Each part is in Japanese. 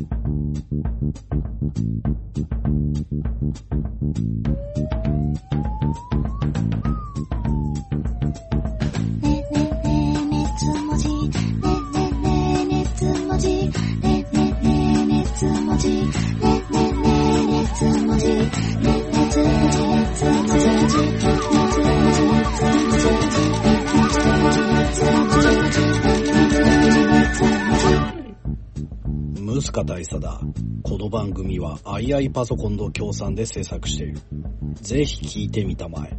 ねねねねつもじねねねねつもじねねねねつもじねねねねつもじムスカ大佐だ。この番組は II パソコンの協賛で制作している。ぜひ聞いてみたまえ。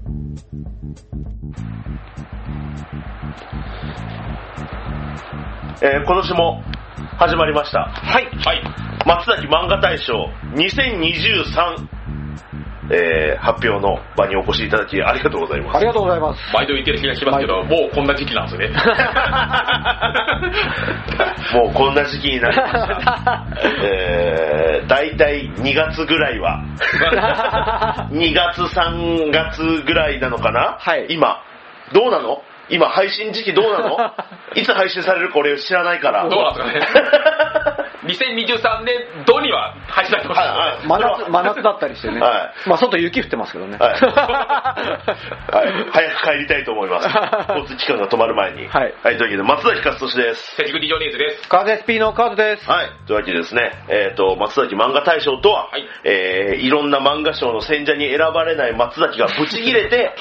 えー今年も始まりました。はい。はい。松崎漫画大賞2023、えー発表の場にお越しいただきありがとうございます。ありがとうございます。毎度言ってる気がしますけど、もうこんな時期なんですよね。もうこんな時期になりました。えー、大体2月ぐらいは、2月3月ぐらいなのかな？はい今、どうなの？今配信時期どうなの？いつ配信されるか俺知らないから。どうなんですかね？2023年度には配信されてますはいはい真夏、真夏だったりしてね。はまあ外雪降ってますけどね。はい。はい。早く帰りたいと思います。交通機関が止まる前に。はいというわけで、松崎勝利です。セジグディジョネーズです。カーゼ SP のカードです。はい。というわけでですね、えっ、と、松崎漫画大賞とは、はいえーいろんな漫画賞の選者に選ばれない松崎がブチ切れて、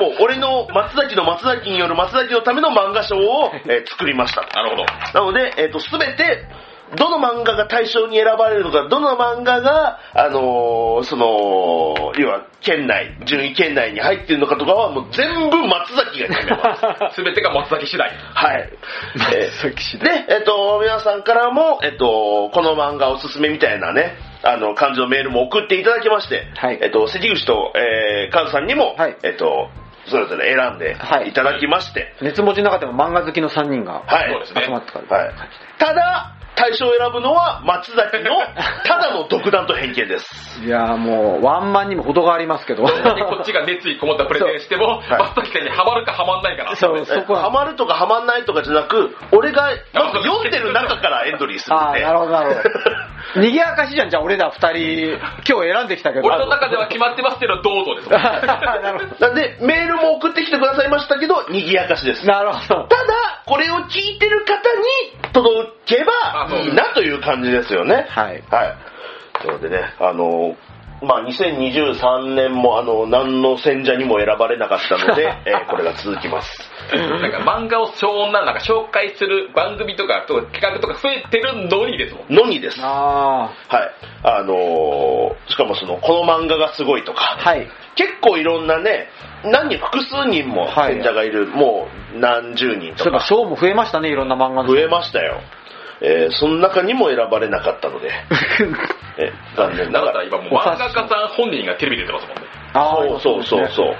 もう俺の松崎の松崎による松崎のための漫画賞を、えー作りました。なるほど。なので、えっ、と、すべて、どの漫画が対象に選ばれるのか、どの漫画が、あのーその、要は、県内、順位圏内に入ってるのかとかは、もう全部松崎が決めます。すべてが松崎次第。はい。え崎次ーで、えっ、と、皆さんからも、えっ、と、この漫画おすすめみたいなね、あの、感じのメールも送っていただきまして、はいえっ、と、関口と、えー、カズさんにも、はいえっ、と、それぞれ選んではいいただきまして、熱文字の中でも漫画好きの3人がはい。そうですね集まってから。はい。ただ、対象を選ぶのは松崎の ただの独断と偏見です。いやーもう、ワンマンにも程がありますけど。こっちが熱意こもったプレゼンしても、松崎さんにハマるかハマんないかな。そう、そこは。ハマるとかハマんないとかじゃなく、俺がまず読んでる中からエントリーするんああ、で。なるほど、なるほど。賑やかしじゃん、じゃあ俺ら二人、今日選んできたけど。俺の中では決まってますけど、どうぞです。なるほなん で、メールも送ってきてくださいましたけど、賑やかしです。ど。なるほど。ただ、これを聞いてる方に届けばいいなという感じですよね。はい。はい。なのでね、あの、まあ、2023年も、あの、何の選者にも選ばれなかったので、えーこれが続きます。なんか漫画を超女なんか紹介する番組とかと企画とか増えてるのにですもん。のにです。あはい。あのーしかもその、この漫画がすごいとかあ、、はい。結構いろんなね、何人、複数人もはい選者がいる、もう何十人とそういえばか、賞も増えましたね、いろんな漫画の。増えましたよ。えーその中にも選ばれなかったので、えー残念なが。だからら今もう漫画家さん本人がテレビ出てますもんね。あそうそうそうそう。う。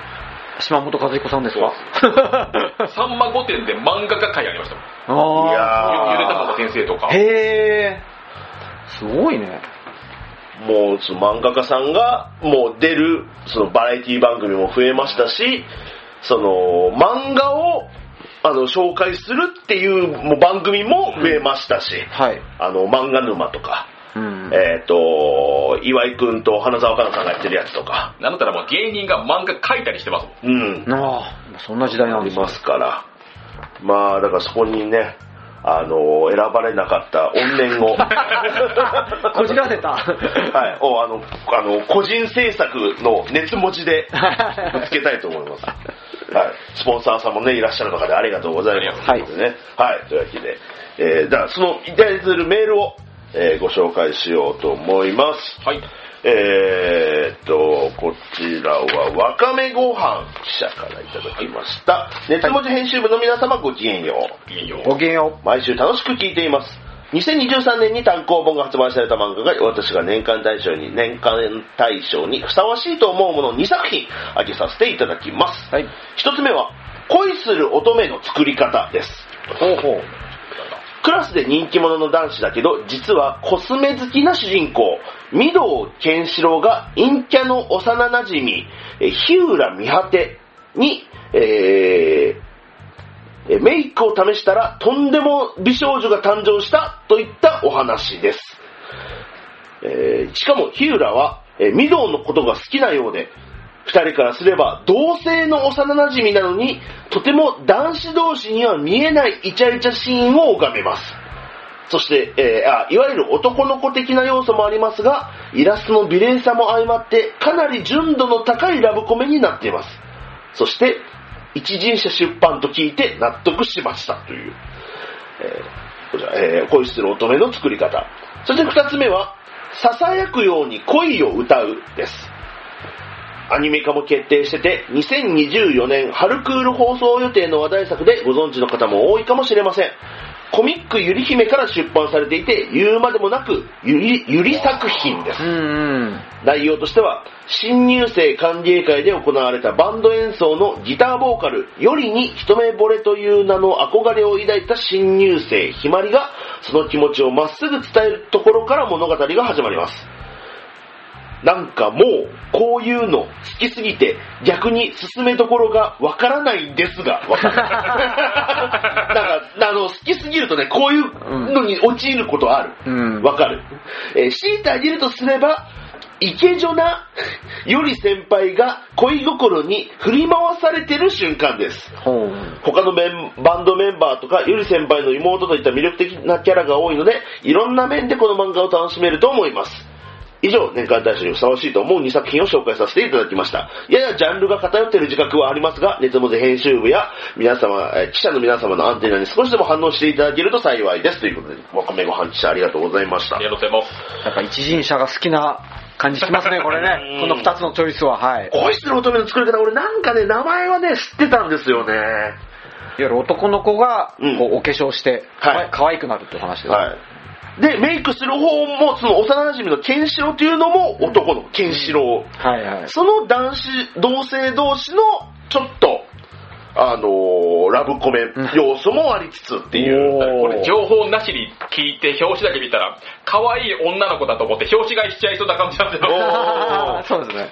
島本和彦さんですか？さんま御殿で漫画家会ありましたもん。いあやーゆでたまご先生とか。へえ。すごいね。もうその漫画家さんがもう出るそのバラエティ番組も増えましたし、その漫画をあの紹介するっていうもう番組も増えましたし、はい。あの漫画沼とか、うん。えっ、と、岩井くんと花澤香菜さんがやってるやつとか、なんだったらもう芸人が漫画描いたりしてますもん。うん、ああ、そんな時代なんですねありますから、まあだからそこにね、あの、選ばれなかった怨念を、こじらせた。はい、をあの、あの、個人制作の熱文字でぶつけたいと思います。はい。スポンサーさんもね、いらっしゃる中でありがとうございます。はいということでね。はい。というわけで、えー、だからその、いただいているメールを、えーご紹介しようと思います。はい。えーっと、こちらは、わかめご飯記者からいただきました。熱文字編集部の皆様ごきげんよう。ごきげんよ毎週楽しく聞いています。2023年に単行本が発売された漫画が私が年間大賞に、年間大賞にふさわしいと思うものを2作品挙げさせていただきます。う。はい。一つ目は、恋する乙女の作り方です。ほうほう。クラスで人気者の男子だけど、実はコスメ好きな主人公、御堂健志郎が陰キャの幼馴染、え日浦美果に、えーえメイクを試したらとんでも美少女が誕生したといったお話です。えーしかも日浦は、えー、御堂のことが好きなようで、二人からすれば同性の幼馴染なのに、とても男子同士には見えないイチャイチャシーンを拝めます。そして、えーあ、いわゆる男の子的な要素もありますが、イラストの美麗さも相まって、かなり純度の高いラブコメになっています。そして、一人者出版と聞いて納得しましたという、えーこちら、えー恋する乙女の作り方。そして二つ目は、囁くように恋を歌うです。アニメ化も決定してて、2024年春クール放送予定の話題作でご存知の方も多いかもしれません。コミックゆり姫から出版されていて、言うまでもなく、ゆり、ゆり作品ですうん。うん。内容としては、新入生歓迎会で行われたバンド演奏のギターボーカル、よりに一目惚れという名の憧れを抱いた新入生、ひまりが、その気持ちをまっすぐ伝えるところから物語が始まります。なんかもう、こういうの好きすぎて、逆に進めどころがわからないんですが、わかる。なんか、あの、好きすぎるとね、こういうのに陥ることある。うん。わかる。えー強いてあげるとすれば、イケジョなより先輩が恋心に振り回されてる瞬間です。他のメンバンドメンバーとか、より先輩の妹といった魅力的なキャラが多いので、いろんな面でこの漫画を楽しめると思います。以上、年間大賞にふさわしいと思う2作品を紹介させていただきました。ややジャンルが偏っている自覚はありますが、熱文字編集部や皆様、えー記者の皆様のアンテナに少しでも反応していただけると幸いです。ということで、わかめご飯記者ありがとうございましたあり。がとうございます。やっぱ一人者が好きな感じしますね、これうね。んこの二つのチョイスは、はい。いわ恋する乙女の作り方、俺なんかね、名前はね、知ってたんですよね。ゆる男の子が、うんこう、お化粧して、はい可愛くなるっていう話です。はい。で、メイクする方も、その幼馴染のケンシロウというのも男のケンシロウ。はいはい。その男子、同性同士の、ちょっと、あのーラブコメ要素もありつつっていう。これ情報なしに聞いて表紙だけ見たら、可愛い女の子だと思って表紙買いしちゃいそうな感じなんですよ。おー そうですね。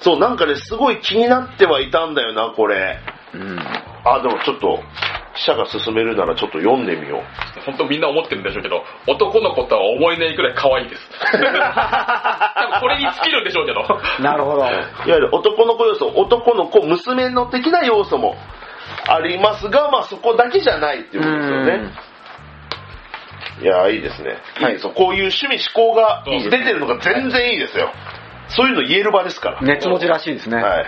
そう、なんかね、すごい気になってはいたんだよな、これ。うん。あ、でもちょっと、記者が勧めるならちょっと読んでみよう。本当みんな思ってるんでしょうけど、男の子とは思えないくらい可愛いです。これに尽きるんでしょうけど。なるほど。いわゆる男の子要素、男の子、娘の的な要素もありますが、まあそこだけじゃないっていうことですよね。いやーいいですね。いいですよ。こういう趣味思考が出てるのが全然いいですよ。そういうの言える場ですから。熱文字らしいですね。はい。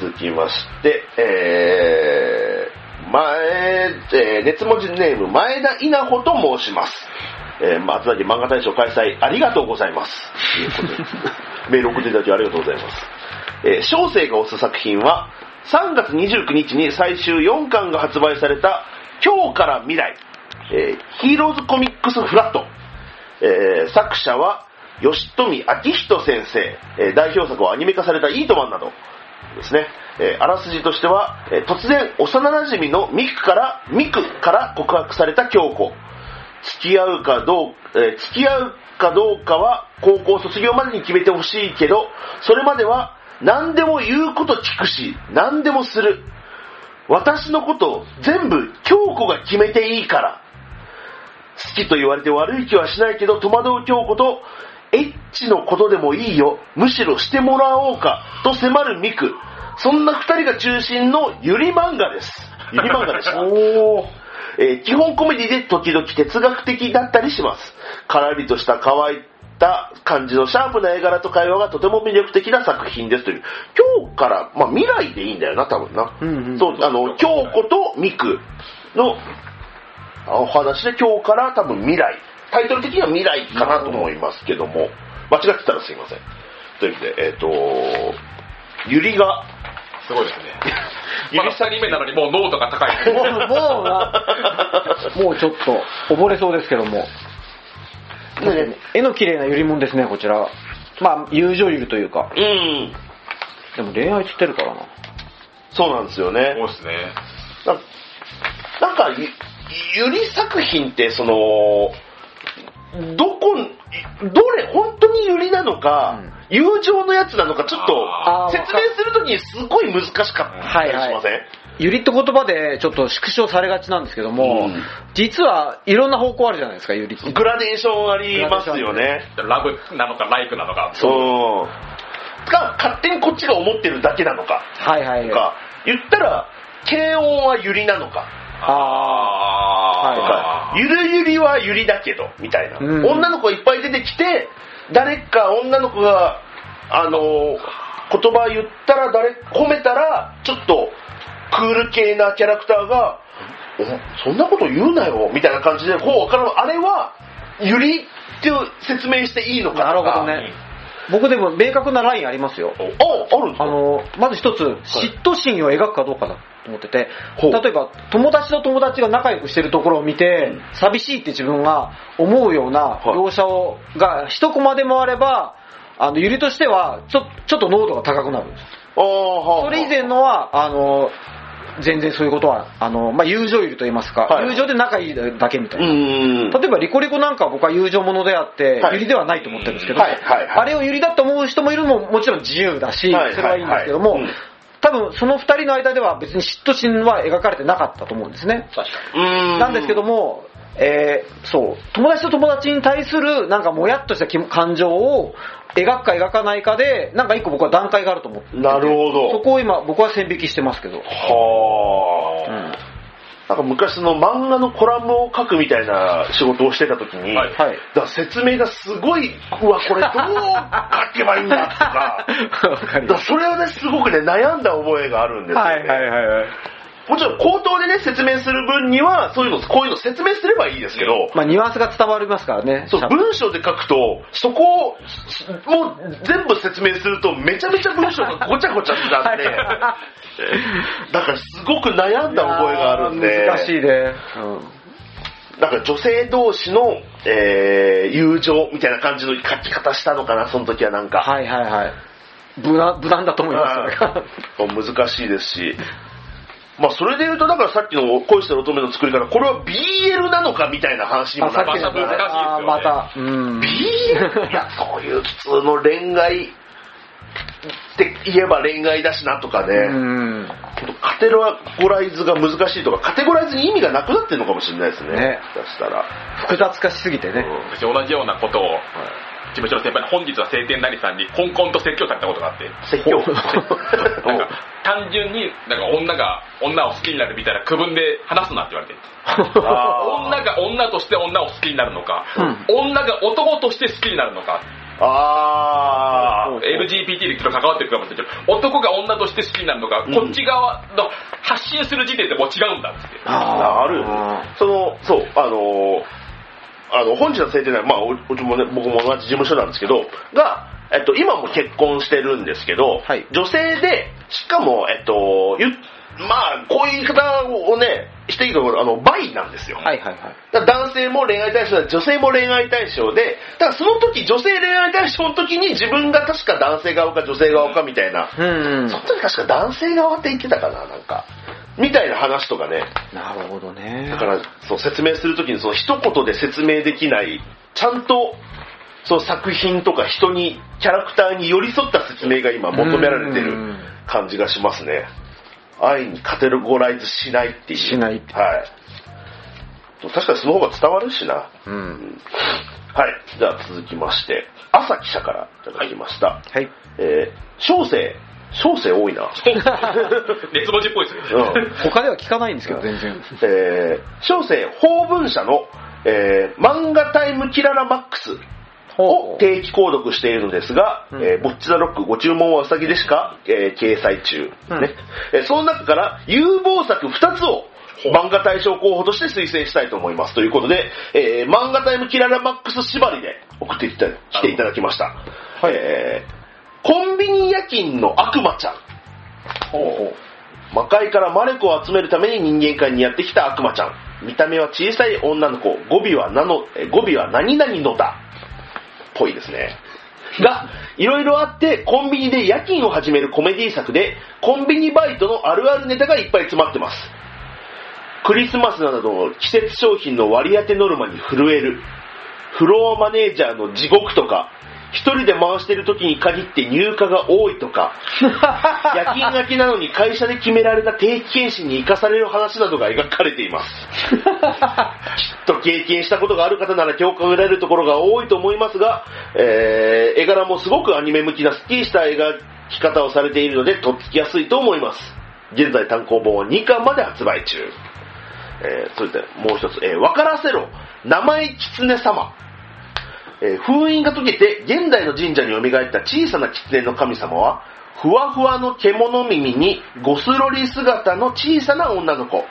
続きまして、えー、前、えー、熱文字ネーム、前田稲穂と申します。えー、松崎漫画大賞開催ありがとうございます。ということで、メール送っていただきありがとうございます。えー、小生が推す作品は、3月29日に最終4巻が発売された、今日から未来、えーヒーローズコミックスフラット。えー作者は、吉富明人先生、えー代表作はアニメ化されたイートマンなどですね。えーあらすじとしては、えー突然幼馴染のミクから、ミクから告白された京子。付き合うかどう、えー付き合うかどうかは高校卒業までに決めてほしいけど、それまでは何でも言うこと聞くし、何でもする。私のこと全部京子が決めていいから。好きと言われて悪い気はしないけど戸惑う京子とエッチのことでもいいよむしろしてもらおうかと迫るミクそんな二人が中心のゆり漫画ですゆり漫画でしたおー。えー基本コメディで時々哲学的だったりします。からりとした乾いた感じのシャープな絵柄と会話がとても魅力的な作品ですという。今日から、まあ未来でいいんだよな、多分な。うんうんそう、あの、京子とミクのお話で今日から多分未来。タイトル的には未来かなと思いますけども、間違ってたらすいません。ということで、えっ、と、ゆりが、すごいですね。まだ2人目なのにもう濃度が高い。もう、もうな、もうちょっと、溺れそうですけども。ね絵の綺麗なゆりもんですね、こちら。まあ、友情ゆるというか。うん、でも恋愛つってるからな。そうなんですよね。そうですね。ななんかゆ、ゆり作品って、その、どこ、どれ、本当にゆりなのか、友情のやつなのか、ちょっと説明するときにすごい難しかったりしません、ゆりって言葉でちょっと縮小されがちなんですけども、うん実はいろんな方向あるじゃないですか、ゆりって。グラデーションありますよね。ラブなのかライクなのか。そう。か、勝手にこっちが思ってるだけなのか。はいはいとか、言ったら、軽音はユリなのか。あとかあ、ゆるゆりはゆりだけど、みたいな。うん女の子がいっぱい出てきて、誰か女の子が、あのー言葉言ったら、誰、褒めたら、ちょっと、クール系なキャラクターが、おそんなこと言うなよ、みたいな感じで、こう、わからんあれは、ゆりって説明していいのあ。かなるほどね。僕でも明確なラインありますよ。あ、あるんですか？あの、まず一つ、嫉妬心を描くかどうかだと思ってて、例えば、友達と友達が仲良くしてるところを見て、寂しいって自分が思うようなはい。描写を、が一コマでもあれば、あの、ゆりとしては、ちょ、ちょっと濃度が高くなるんです。それ以前のは、あの、全然そういうことは、あの、まあ、友情ゆりと言いますか、はい。友情で仲いいだけみたいうな。ん。例えばリコリコなんかは僕は友情ものであって、はい。ユリではないと思ってるんですけど、はいはいはい。あれをユリだと思う人もいるのももちろん自由だし、はいそれはいいんですけども、うん。多分その二人の間では別に嫉妬心は描かれてなかったと思うんですね。確かうん。なんですけども、えーそう、友達と友達に対するなんかもやっとした気感情を描くか描かないかで、なんか一個僕は段階があると思っててなるほどそこを今僕は線引きしてますけど。はあ、うんなんか昔の漫画のコラムを書くみたいな仕事をしてた時に、はいだ説明がすごい、うわ、これどう書けばいいんだとか、わかりだ。それはね、すごくね、悩んだ覚えがあるんですよ、ね。はいはいはいはい。もちろん口頭でね、説明する分には、そういうの、こういうの説明すればいいですけど、まあニュアンスが伝わりますからね。そうしゃ文章で書くと、そこを、もう全部説明すると、めちゃめちゃ文章がごちゃごちゃになって、だからすごく悩んだ覚えがあるんで、難しいね。だから女性同士の、えー友情みたいな感じの書き方したのかな、その時はなんか。はいはいはい。無難、無難だと思います、それが。難しいですし。まあそれで言うと、だからさっきの恋してる乙女の作り方、これは BL なのかみたいな話にもなりましいですよねまた。うん。BL? いや、そういう普通の恋愛って言えば恋愛だしなとかね、うん。カテゴライズが難しいとか、カテゴライズに意味がなくなってるのかもしれないですね。ね出したら。複雑化しすぎてね。に。私同じようなことを、事務所の先輩の本日は晴天なりさんにコンコンと説教されたことがあって、説教。なんか単純になんか女が女を好きになるみたいな区分で話すなって言われてあー。女が女として女を好きになるのか、女が男として好きになるのか。あー。LGBT でちょっと関わってるかもしれないけど男が女として好きになるのか、うん。こっち側の発信する時点でもう違うんだって。あある。よね。その、そう、あのーあの、本日の晴天なりまあ、おうちもね、僕も同じ事務所なんですけど、が、えっと、今も結婚してるんですけど、はい女性で、しかも、えっと、ゆまあ、こういう言い方をね、していいか、あの、バイなんですよ。はいはいはい。男性も恋愛対象だ女性も恋愛対象で、だからその時、女性恋愛対象の時に自分が確か男性側か女性側かみたいな、うんその時確か男性側って言ってたかな、なんか。みたいな話とかね。なるほどね。だから、そう、説明するときに、その一言で説明できない、ちゃんと、その作品とか人に、キャラクターに寄り添った説明が今求められてるうん感じがしますね。愛にカテゴライズしないっていう。しないってはい。確かにその方が伝わるしな。うん。はい。じゃあ続きまして、朝記者からいただきました。はい。えー、小生、小生多いな。熱文字っぽいですね、うん。他では聞かないんですけど、全然。えー、小生法文社の、えー漫画タイムキララマックスを定期購読しているのですが、うん。えーボッチザロックご注文はうさぎでしか、えー掲載中、うん。ねえーその中から有望作2つを漫画大賞候補として推薦したいと思います。ということで、えー漫画タイムキララマックス縛りで送ってきて来ていただきました、えーコンビニ夜勤の悪魔ちゃんほうほう魔界からマレコを集めるために人間界にやってきた悪魔ちゃん。見た目は小さい女の子、語尾はなの、語尾は何々のだ。ぽいですね。が、いろいろあって、コンビニで夜勤を始めるコメディ作で、コンビニバイトのあるあるネタがいっぱい詰まってます。クリスマスなどの季節商品の割り当てノルマに震える。フロアマネージャーの地獄とか、一人で回してる時に限って入荷が多いとか、夜勤がきなのに会社で決められた定期検診に生かされる話などが描かれています。きっと経験したことがある方なら共感を得られるところが多いと思いますが、えー絵柄もすごくアニメ向きなスッキリした描き方をされているので、とっつきやすいと思います。現在単行本は2巻まで発売中。えーそれでもう一つ、えーわからせろ、名前狐様。えー封印が解けて現代の神社に蘇った小さな狐の神様は、ふわふわの獣耳にゴスロリ姿の小さな女の子。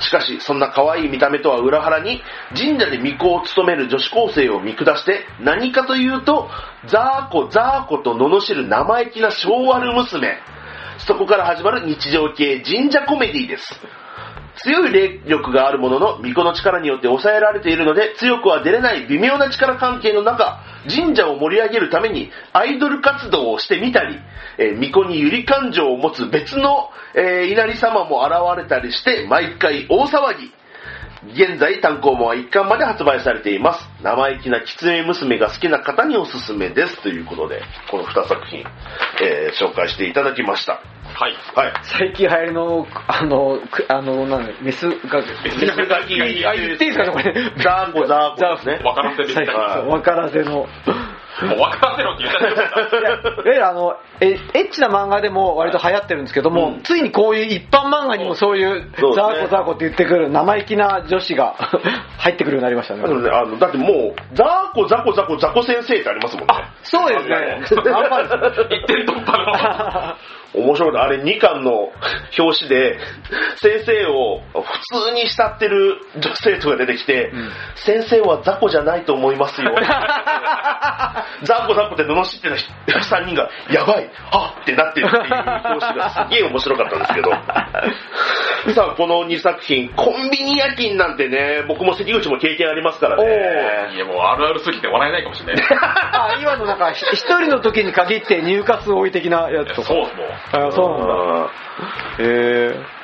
しかし、そんな可愛い見た目とは裏腹に、神社で巫女を務める女子高生を見下して、何かというと、ザーコザーコと罵る生意気な昭和の娘。そこから始まる日常系神社コメディです。強い霊力があるものの、巫女の力によって抑えられているので、強くは出れない微妙な力関係の中、神社を盛り上げるためにアイドル活動をしてみたり、えー巫女にゆり感情を持つ別の、えー稲荷様も現れたりして、毎回大騒ぎ。現在単行本は1巻まで発売されています。生意気な狐娘が好きな方におすすめです。ということで、この2作品、えー紹介していただきました。はい。はい。最近流行りの、あの、くあの、なんだメスが、メスガキあ、言っていいですか？ね、これ。ザーコザーコですね。分からせるみたいな。はいわからせの。もう分からせろって言ったらいやいやあのえエッチな漫画でも割と流行ってるんですけども、うんついにこういう一般漫画にもそういうそうですねザーコザーコって言ってくる生意気な女子が 入ってくるようになりましたねあ。のね、あの、だってもう、ザーコザコザコザコ先生ってありますもんね。そうですね。あんまり一点突破の。面白いなあれ2巻の表紙で、先生を普通に慕ってる女性徒が出てきて、ん先生は雑魚じゃないと思いますよ。雑魚雑魚って罵ってた3人が、やばい、はっってなってるっていう表紙がすげえ面白かったんですけど。さあ、この2作品、コンビニ夜勤なんてね、僕も関口も経験ありますからおね。いや、もうあるあるすぎて笑えないかもしれない。あ今のなんかひ一人の時に限って入荷数多い的なやつとか。そうですもん。あそうなんだ。へ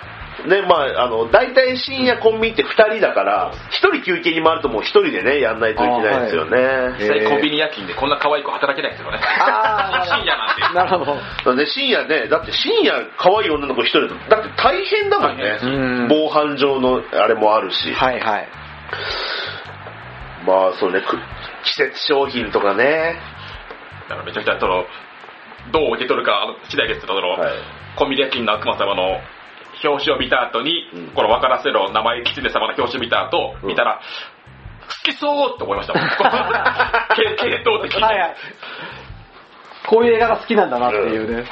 で、まあ、あの、大体深夜コンビニって2人だから、1人休憩に回るともう1人でね、やんないといけないですよね。実際コンビニ夜勤でこんな可愛い子働けないですよね。あー深夜なんて。なるほど。ね、深夜ね、だって深夜可愛い女の子1人だと、だって大変だもんね防犯上のあれもあるし。はいはい。まあ、そうね、く季節商品とかね。だからめちゃくちゃその、どう受け取るか次第ですけど、その、はい。コンビニ夜勤の悪魔様の表紙を見た後に、うんこの分からせろ名前狐様の表紙を見た後、うん見たら、好きそうって思いましたもん。系系統的に。はいはい。こういう映画が好きなんだなっていうね。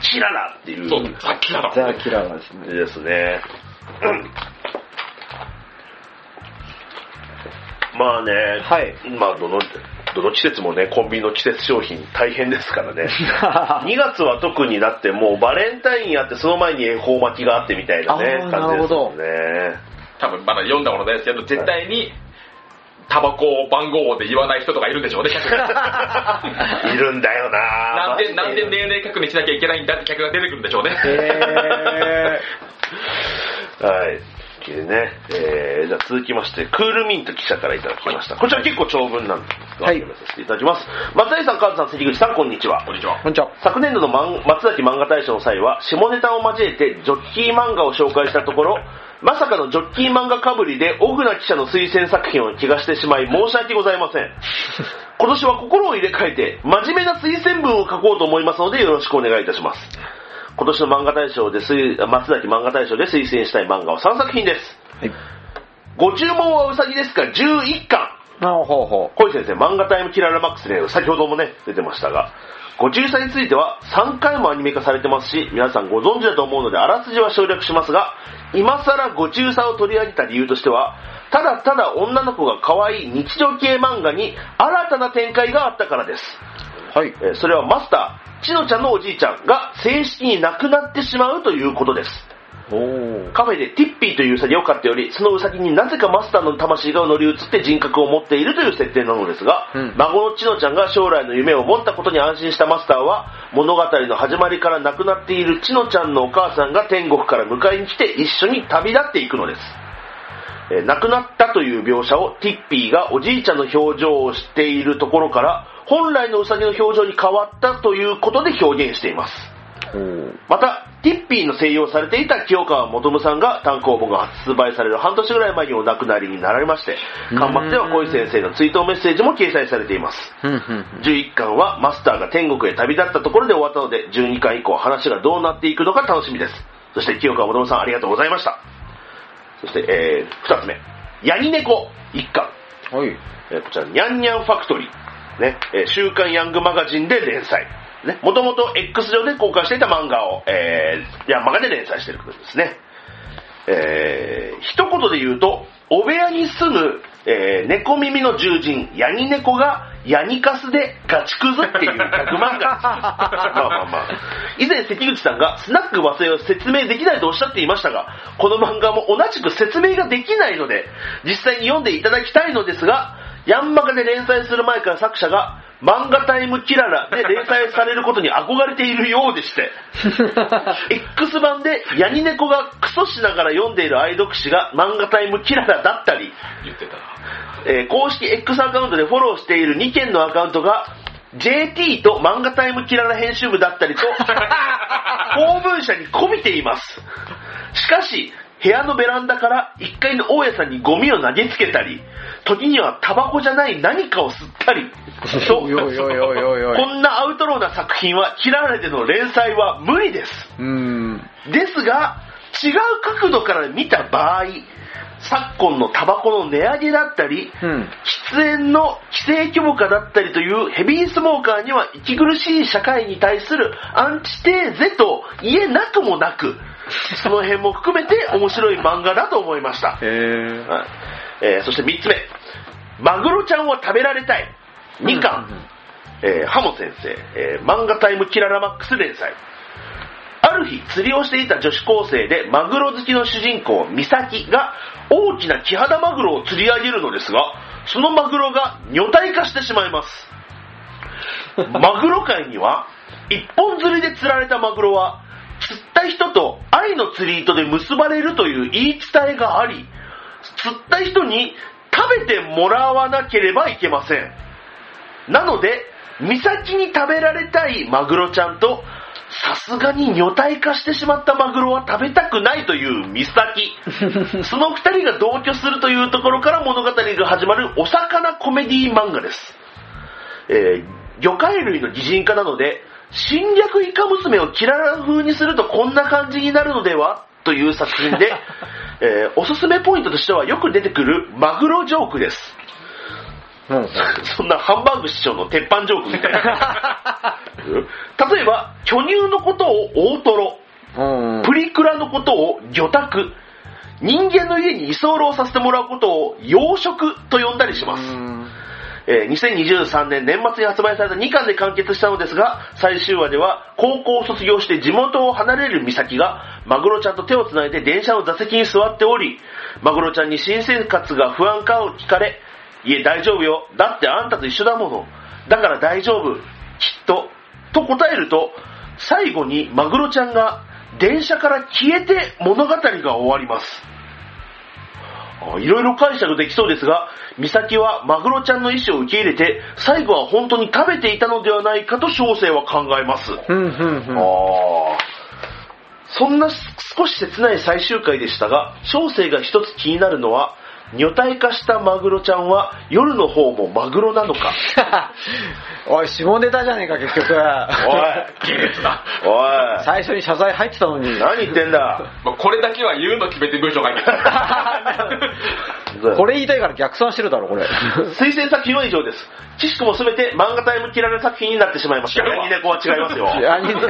キララっていう。そう、さっきから。ザ・キラーですね。ですね。まあね、はいまあどの、どの季節もね、コンビニの季節商品大変ですからね。2月は特になってもうバレンタインやってその前に恵方巻きがあってみたいなね、あー感じですもんなね。多分まだ読んだものですけど、絶対に、タバコを番号で言わない人とかいるんでしょうね、客が いるんだよななんで、なんで年齢確認しなきゃいけないんだって客が出てくるんでしょうね。へはい。でね、えー、じゃあ続きまして、クールミント記者からいただきました。こちら結構長文なんですが、はい読めさせていただきます。松井さん、カズさん、関口さん、こんにちは。こんにちはー。こんにちは。昨年度の漫松崎漫画大賞の際は、下ネタを交えてジョッキー漫画を紹介したところ、まさかのジョッキー漫画かぶりで、小倉記者の推薦作品を気がしてしまい、申し訳ございません。今年は心を入れ替えて、真面目な推薦文を書こうと思いますので、よろしくお願いいたします。今年の漫画大賞で推、松崎漫画大賞で推薦したい漫画は3作品です。はい。ご注文はうさぎですが、11巻。あほうほ小井先生、漫画タイムキララマックスで先ほどもね、出てましたが、ご注射については3回もアニメ化されてますし、皆さんご存知だと思うので、あらすじは省略しますが、今更ご注射を取り上げた理由としては、ただただ女の子が可愛い日常系漫画に新たな展開があったからです。う。はい。えーそれはマスター、ちのちゃんのおじいちゃんが正式に亡くなってしまうということです。カフェでティッピーというウサギを飼っており、そのウサギになぜかマスターの魂が乗り移って人格を持っているという設定なのですが、うん孫のちのちゃんが将来の夢を持ったことに安心したマスターは、物語の始まりから亡くなっているちのちゃんのお母さんが天国から迎えに来て一緒に旅立っていくのです。えー亡くなったという描写をティッピーがおじいちゃんの表情をしているところから、本来のウサギの表情に変わったということで表現しています。また、ティッピーの声優をされていた清川元夢さんが単行本が発売される半年ぐらい前にお亡くなりになられまして、巻末では小井先生の追悼メッセージも掲載されています。ふんふんふん11巻はマスターが天国へ旅立ったところで終わったので、12巻以降話がどうなっていくのか楽しみです。そして清川元夢さんありがとうございました。そして、えー、2つ目。ヤニネコ1巻。はい。えーこちら、ニャンニャンファクトリー。ね、えー週刊ヤングマガジンで連載。ね、もともと X 上で公開していた漫画を、えー、ヤンマガで連載していることですね。えー、一言で言うと、お部屋に住む、えー、猫耳の獣人、ヤニネコが、ヤニカスでガチクズっていうギャグ漫画です。まあまあまあ。以前関口さんがスナック和製を説明できないとおっしゃっていましたが、この漫画も同じく説明ができないので、実際に読んでいただきたいのですが、ヤンマガで連載する前から作者が、漫画タイムキララで連載されることに憧れているようでして、X 版でヤニネコがクソしながら読んでいる愛読誌が漫画タイムキララだったり、言ってたな。えー公式 X アカウントでフォローしている2件のアカウントが JT と漫画タイムキララ編集部だったりと 公文社にこびていますしかし部屋のベランダから1階の大家さんにゴミを投げつけたり時にはタバコじゃない何かを吸ったり と こんなアウトローな作品はキララでの連載は無理ですうーん。ですが、違う角度から見た場合、昨今のタバコの値上げだったり、うん。喫煙の規制強化だったりというヘビースモーカーには息苦しい社会に対するアンチテーゼと言えなくもなく、その辺も含めて面白い漫画だと思いました。へー。はいえーそして3つ目、マグロちゃんを食べられたい。2巻、えーハモ先生、えー漫画タイムキララマックス連載。ある日、釣りをしていた女子高生で、マグロ好きの主人公、ミサキが、大きなキハダマグロを釣り上げるのですが、そのマグロが女体化してしまいます。マグロ界には、一本釣りで釣られたマグロは、釣った人と愛の釣り糸で結ばれるという言い伝えがあり、釣った人に食べてもらわなければいけません。なので、岬に食べられたいマグロちゃんと、さすがに女体化してしまったマグロは食べたくないという岬。その二人が同居するというところから物語が始まるお魚コメディ漫画です。えー魚介類の擬人化なので、侵略イカ娘をキララ風にするとこんな感じになるのではという作品で、えーおすすめポイントとしてはよく出てくるマグロジョークです。うん。そんなハンバーグ師匠の鉄板ジョークみたいな。う ん例えば、巨乳のことを大トロ、うん。プリクラのことを魚拓、人間の家に居候させてもらうことを養殖と呼んだりします。えー2023年年末に発売された2巻で完結したのですが、最終話では高校を卒業して地元を離れる美咲が、マグロちゃんと手をつないで電車の座席に座っており、マグロちゃんに新生活が不安かを聞かれ、いえ大丈夫よ。だってあんたと一緒だもの。だから大丈夫。きっと。と答えると、最後にマグロちゃんが電車から消えて物語が終わります。あいろいろ解釈できそうですが、美咲はマグロちゃんの意思を受け入れて、最後は本当に食べていたのではないかと小生は考えます。うん、うん、うん。あーそんな少し切ない最終回でしたが、小生が一つ気になるのは、女体化したマグロちゃんは夜の方もマグロなのか？おい、下ネタじゃねえか、結局。おい、おい、最初に謝罪入ってたのに。何言ってんだ？これだけは言うの決めて文章書いてる。これ言いたいから逆算してるだろ、これ。推薦作品は以上です。知識もすべて漫画タイムキララ作品になってしまいました。ヤニネコは違いますよ。ヤニネコ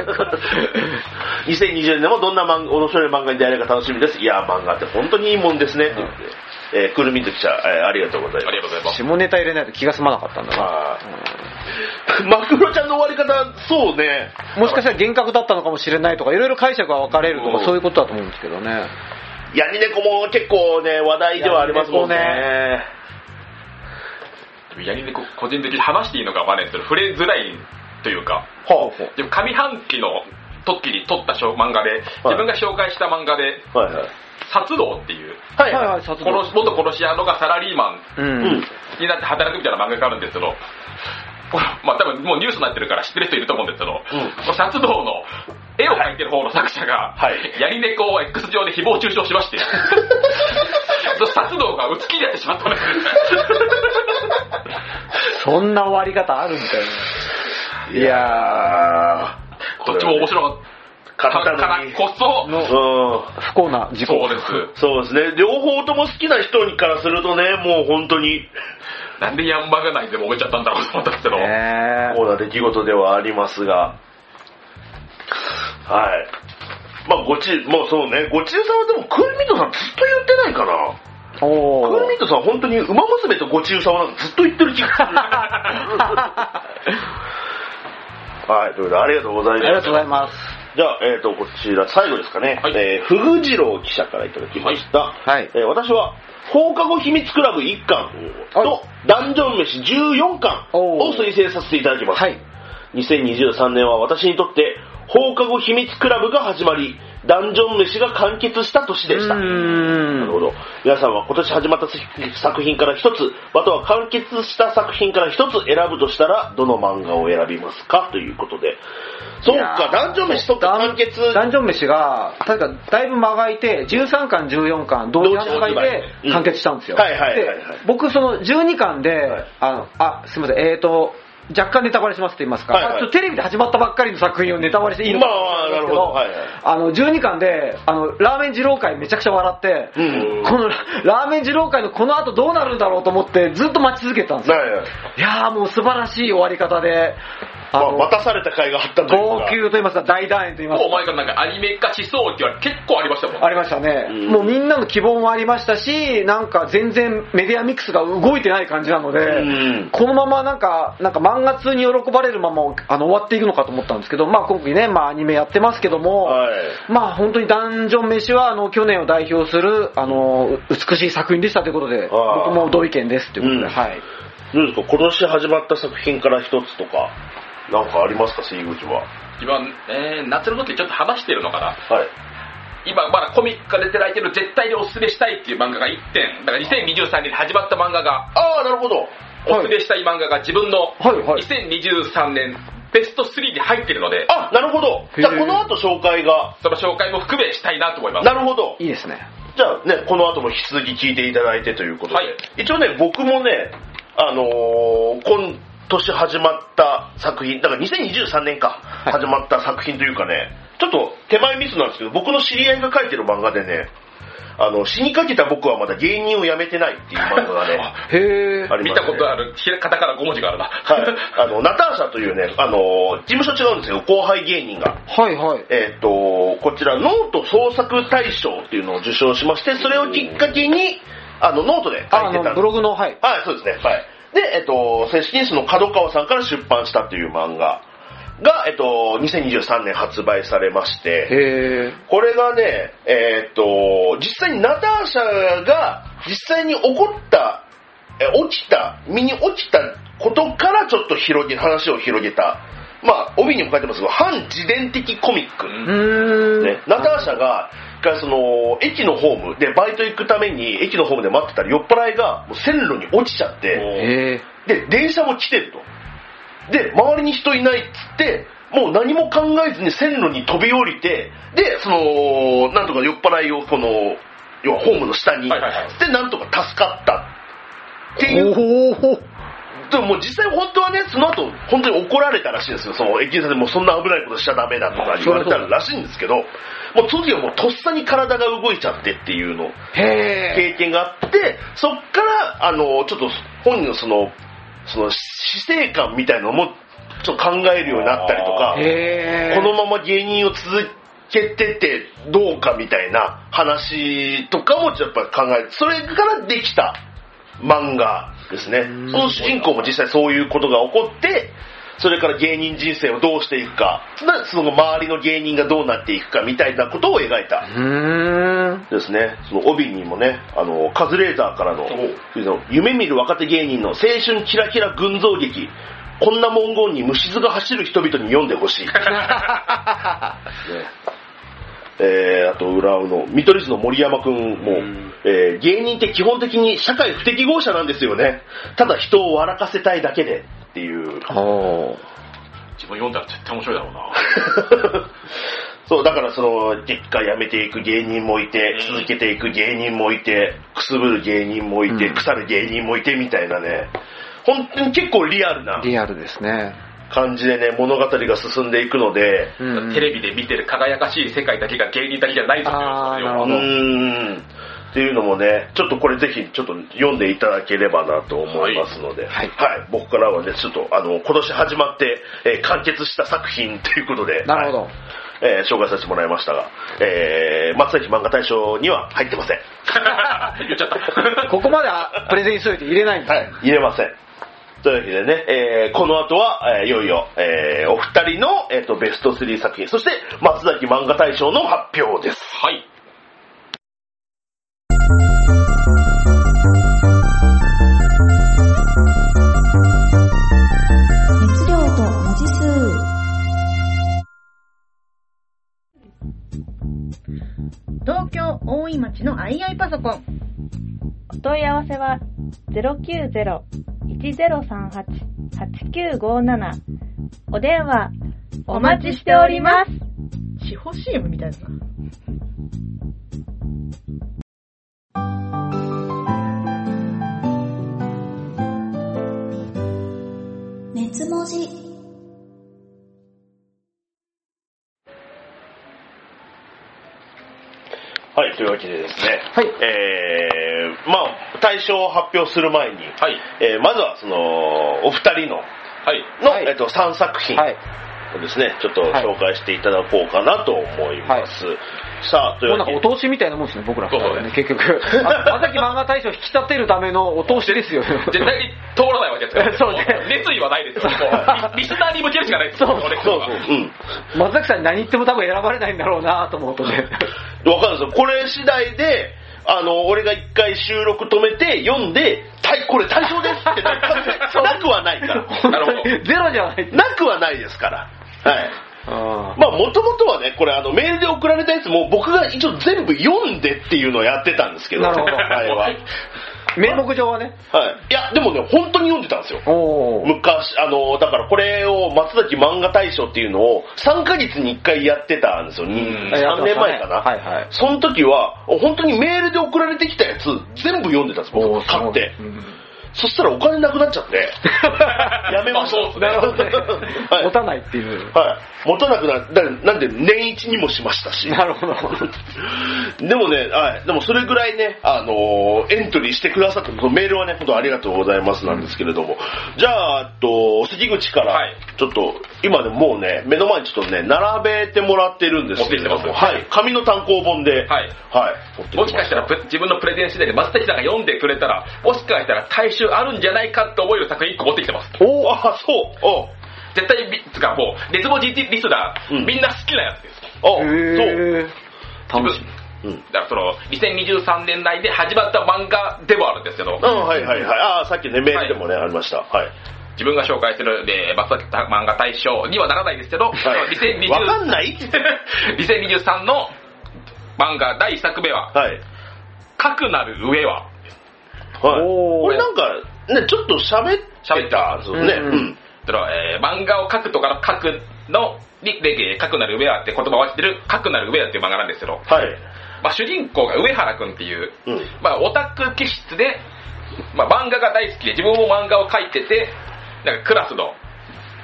2020年でもどんな漫画面白い漫画に出会えるか楽しみです。いや、漫画って本当にいいもんですね。ということで、えー、くるみずきちゃん、えーありがとうございますあり。がとうございます。下ネタ入れないと気が済まなかったんだな。マグロちゃんの終わり方、そうね。もしかしたら幻覚だったのかもしれないとか、いろいろ解釈が分かれるとか、うんそういうことだと思うんですけどね。ヤニネコも結構ね、話題ではありますもんね。ヤニネコ個人的に話していいのかわかんないですけど、触れづらいというか、はでも上半期の時に撮った漫画で、自分が紹介した漫画で、あ、はいはい。殺道っていう、はいはい。はい、殺殺し元殺し屋のがサラリーマンう。うんん。になって働くみたいな漫画があるんですけど、まあ多分もうニュースになってるから知ってる人いると思うんですけど、んこの殺道の絵を描いてる方の作者が、はいやり猫を X 上で誹謗中傷しまして、そ 殺道が打ち切りやってしまったんですね。そんな終わり方あるみたいな。いやどっちも面白かった勝ったからのに。こそ、のうん。不幸な事故。そうです。そうですね。両方とも好きな人にからするとね、もう本当に、なんでヤンバがないで揉めちゃったんだろうと思ったんですけど、ね不幸な出来事ではありますが。はい。まあ、ごち、もうそうね、ごちうさんはでも、クールミットさんずっと言ってないかな。クールミットさん本当に、馬娘とごちうさんはずっと言ってる気がする。はい、ということでありがとうございます。ありがとうございます。じゃあ、えっ、と、こちら、最後ですかね。はいえー、ふぐじろう記者からいただきました。はいえー私は、放課後秘密クラブ1巻と、ダンジョン飯14巻を推薦させていただきます。はい。2023年は私にとって、放課後秘密クラブが始まり、ダンジョン飯が完結した年でした。なんるほど。皆さんは今年始まった作品から一つ、または完結した作品から一つ選ぶとしたら、どの漫画を選びますかということで。そうか、ダンジョン飯とか完結。ダンジョン飯が、確かだいぶ間が空いて、13巻、14巻、同時発売でうん完結したんですよ。はいはいはいはいで僕、その12巻で、はいあの、あ、すみません、えーと、若干ネタバレしますって言いますか、はいはい。テレビで始まったばっかりの作品をネタバレしていいのかまあなるほど。はいはい。あの、12巻で、あの、ラーメン二郎会めちゃくちゃ笑って、うん。このララーメン二郎会のこの後どうなるんだろうと思ってずっと待ち続けてたんですよ。はいはい。いやーもう素晴らしい終わり方で、あまあ、の、渡された甲斐があったという号か。泣と言いますか、大団円と言いますかお。前がなんかアニメ化しそうって言われて結構ありましたもん。ありましたね、うんもうみんなの希望もありましたし、なんか全然メディアミックスが動いてない感じなので、うんこのままなんか、なんか漫画通に喜ばれるままあの終わっていくのかと思ったんですけど、まあ今回ね、まあアニメやってますけども、はい。まあ本当にダンジョン飯はあの去年を代表するあの美しい作品でしたということで、僕も同意見ですということで、うんはい。どうですか？今年始まった作品から一つとか、なんかありますか杉口は。今、えー、夏の時ちょっと話してるのかな？はい。今まだコミックが出てないけど絶対におすすめしたいっていう漫画が1点。だから2023年に始まった漫画が、ああ、なるほど。おすすめしたい漫画が自分のはいはい2023年ベスト3に入ってるので、あ、なるほど。じゃあこの後紹介が、その紹介も含めしたいなと思います。なるほど。いいですね。じゃあね、この後も引き続き聞いていただいてということで。はい一応ね、僕もね、あのー今年始まった作品、だから2023年か、い始まった作品というかね、ちょっと手前ミスなんですけど、僕の知り合いが書いてる漫画でね、あの、死にかけた僕はまだ芸人を辞めてないっていう漫画がね、へー。見たことある、ひらカタカナ5文字があるな。はい。あの、ナターシャというね、あの、事務所違うんですよ、後輩芸人が。はいはい。えっ、と、こちら、ノート創作大賞っていうのを受賞しまして、それをきっかけに、あの、ノートで書あの、いてたんですブログの、はい。はい、そうですね。はい。で、えっ、と、正式にその角川さんから出版したっていう漫画が、えっ、と、2023年発売されまして。これがね、えっ、と、実際にナターシャが実際に起こった、え起きた、身に起きたことからちょっと広げ、話を広げた、まあ、帯にも書いてますが、反自伝的コミック。ね、ナターシャが、一回その、駅のホームでバイト行くために、駅のホームで待ってたら酔っ払いがもう線路に落ちちゃって。で、電車も来てると。で、周りに人いないっつって、もう何も考えずに線路に飛び降りて、で、その、なんとか酔っ払いをこの、要はホームの下に、はいはいはいで、なんとか助かったっていう。でももう実際本当はね、その後、本当に怒られたらしいんですよ。その駅員さんでもうそんな危ないことしちゃダメだとか言われたらしいんですけど、もうその時はもうとっさに体が動いちゃってっていうの、へ経験があって、そっから、あの、ちょっと本人のその、その死生観みたいなのも、ちょっと考えるようになったりとか。このまま芸人を続けててどうかみたいな話とかもやっぱ考える。それからできた漫画ですね。その主人公も実際そういうことが起こって、それから芸人人生をどうしていくか、その周りの芸人がどうなっていくかみたいなことを描いた。ですね。その帯にもね、あの、カズレーザーからの、夢見る若手芸人の青春キラキラ群像劇、こんな文言に虫唾が走る人々に読んでほしい。ねえー、あと、裏の、見取り図の森山くんも、えー芸人って基本的に社会不適合者なんですよね。ただ人を笑かせたいだけで。っていう。お自分読んだら絶対面白いだろうな。そう、だからその、結果辞めていく芸人もいて、うん続けていく芸人もいて、くすぶる芸人もいて、うん腐る芸人もいてみたいなね、本当に結構リアルなリアルですね。感じでね、物語が進んでいくので、うんテレビで見てる輝かしい世界だけが芸人だけじゃないぞうあーなるほどーん。っていうのもね、ちょっとこれぜひちょっと読んでいただければなと思いますので、はい僕からはね、ちょっとあの、今年始まって、えー完結した作品ということで、なるほど。はいえー紹介させてもらいましたが、えー、松崎漫画大賞には入ってません。言っちゃった。ここまではプレゼンしといて入れないんですはい、入れません。というわけでね、えーこの後は、えーいよいよ、えーお二人の、えー、とベスト3作品、そして松崎漫画大賞の発表です。はい。東京大井町の II パソコン。お問い合わせは090-1038-8957お電話お待ちしております。地方 CM みたいだな。熱文字はい、というわけでですね、はいえー、まあ、大賞を発表する前に、はい。えーまずはその、お二人の、はい。の、はいえっと、3作品はい。をですね、ちょっと紹介していただこうかなと思います。さあ、というもうなんかお通しみたいなもんですね、僕ら二人はね、そ結局。あまさき漫画大賞引き立てるためのお通しですよね。絶対に通らないわけですから。そうね熱意はないですよ。もうリリスナーに向けるしかないですよ。そうこれそうそう、うん。松崎さんに何言っても多分選ばれないんだろうなと思うとね。わかるんですよ。これ次第で、あの、俺が一回収録止めて読んで、対これ対象ですってな なくはないから。なるほどゼロじゃない。なくはないですから。はい。あまあ、もともとはね、これあの、メールで送られたやつも僕が一応全部読んでっていうのをやってたんですけど。なるほど前は。はい。名目上はね。いや、でもね、本当に読んでたんですよ。昔、あの、だからこれを松崎漫画大賞っていうのを3ヶ月に1回やってたんですよ。にうん3年前かな。はいはい。その時は、本当にメールで送られてきたやつ全部読んでたんです、僕。買って。うんそしたらお金なくなっちゃって、やめました。なるほどねはい。持たないっていう。はい。持たなくなだなんで年一にもしましたし。なるほど。でもね、はい。でもそれぐらいね、あのーエントリーしてくださって、メールはね、本当ありがとうございますなんですけれども。じゃあ、えっと、関口からはい、ちょっと、今でももうね、目の前にちょっとね、並べてもらってるんですけれども、はい。紙の単行本で、はいはい。もしかしたらプ自分のプレゼン次第で松崎さんが読んでくれたら、もしかしたら大衆あるんじゃないかって思える作品1個持ってきてます。おお、あ、そう。お絶対み、つかもう、熱望 GT リスナー、うんみんな好きなやつです。おそう。楽しみ。うん。だからその、2023年内で始まった漫画でもあるんですけど、うん、はいはいはい。ああ、さっきね、メールでもね、ありました。はい。自分が紹介する、えー、松崎漫画大賞にはならないですけど、はい。2020わかんない？2023の漫画第1作目は、はい。かくなる上は、はい。これなんか、ね、ちょっと喋ってたんですよね。うんうん。そのえー漫画を描くとかの描くの、に、で、描くなる上はって言葉を合わせてる、描くなる上はっていう漫画なんですけど、はい。まあ、主人公が上原くんっていう、うん。まあ、オタク気質で、まあ、漫画が大好きで、自分も漫画を描いてて、なんかクラスの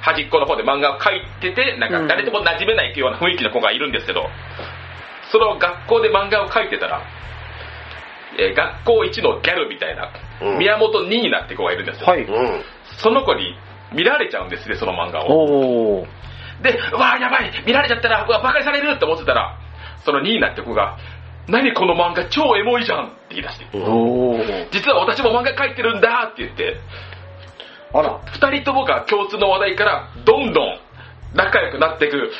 端っこの方で漫画を描いてて、なんか誰とも馴染めないような雰囲気の子がいるんですけど、その学校で漫画を描いてたら、えー学校一のギャルみたいな、うん宮本ニーナって子がいるんですよ。はい。うん。その子に見られちゃうんですね、その漫画を。で、うわあやばい見られちゃったら、バカにされるって思ってたら、そのニーナって子が、何この漫画超エモいじゃんって言い出して、おー。実は私も漫画描いてるんだって言って、あら。二人ともが共通の話題から、どんどん仲良くなっていく、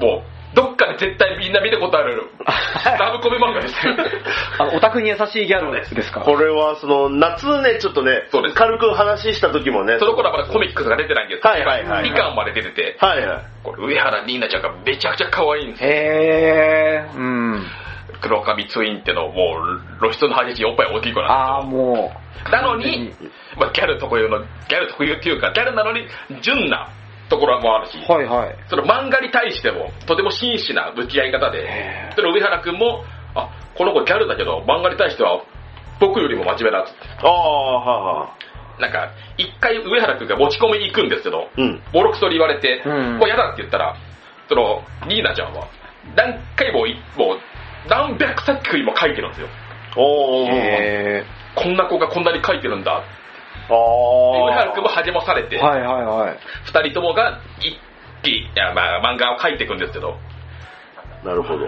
もう、どっかで絶対みんな見たことある、ラブコメ漫画です。あの、オタクに優しいギャルですか？これは、その、夏ね、ちょっとねそうです、軽く話した時もね。その頃はまだコミックスが出てないんですけど、はいはいはいはい2巻まで出てて、はいはい。これ上原ニーナちゃんがめちゃくちゃ可愛いんですよ。へー。うん。黒髪ツインってのもう露出の激しいおっぱい大きい子ああ、なんもですよ。なのに、まあ、ギャル特有の、ギャル特有っていうか、ギャルなのに純なところもあるし、う、はいはい。その漫画に対してもとても真摯な向き合い方で、それ上原くんも、あ、この子ギャルだけど漫画に対しては僕よりも真面目だっつって。ああ、ははなんか、一回上原くんが持ち込みに行くんですけど、うん。ボロクソに言われて、うんもう嫌だって言ったら、その、ニーナちゃんは、何回もい、もう、何百作品も書いてるんですよ。おー。へこんな子がこんなに書いてるんだ。上あ。原くんも励まされて、ーはいはいはい。二人ともが一気、いやまあ漫画を書いていくんですけど、なるほど。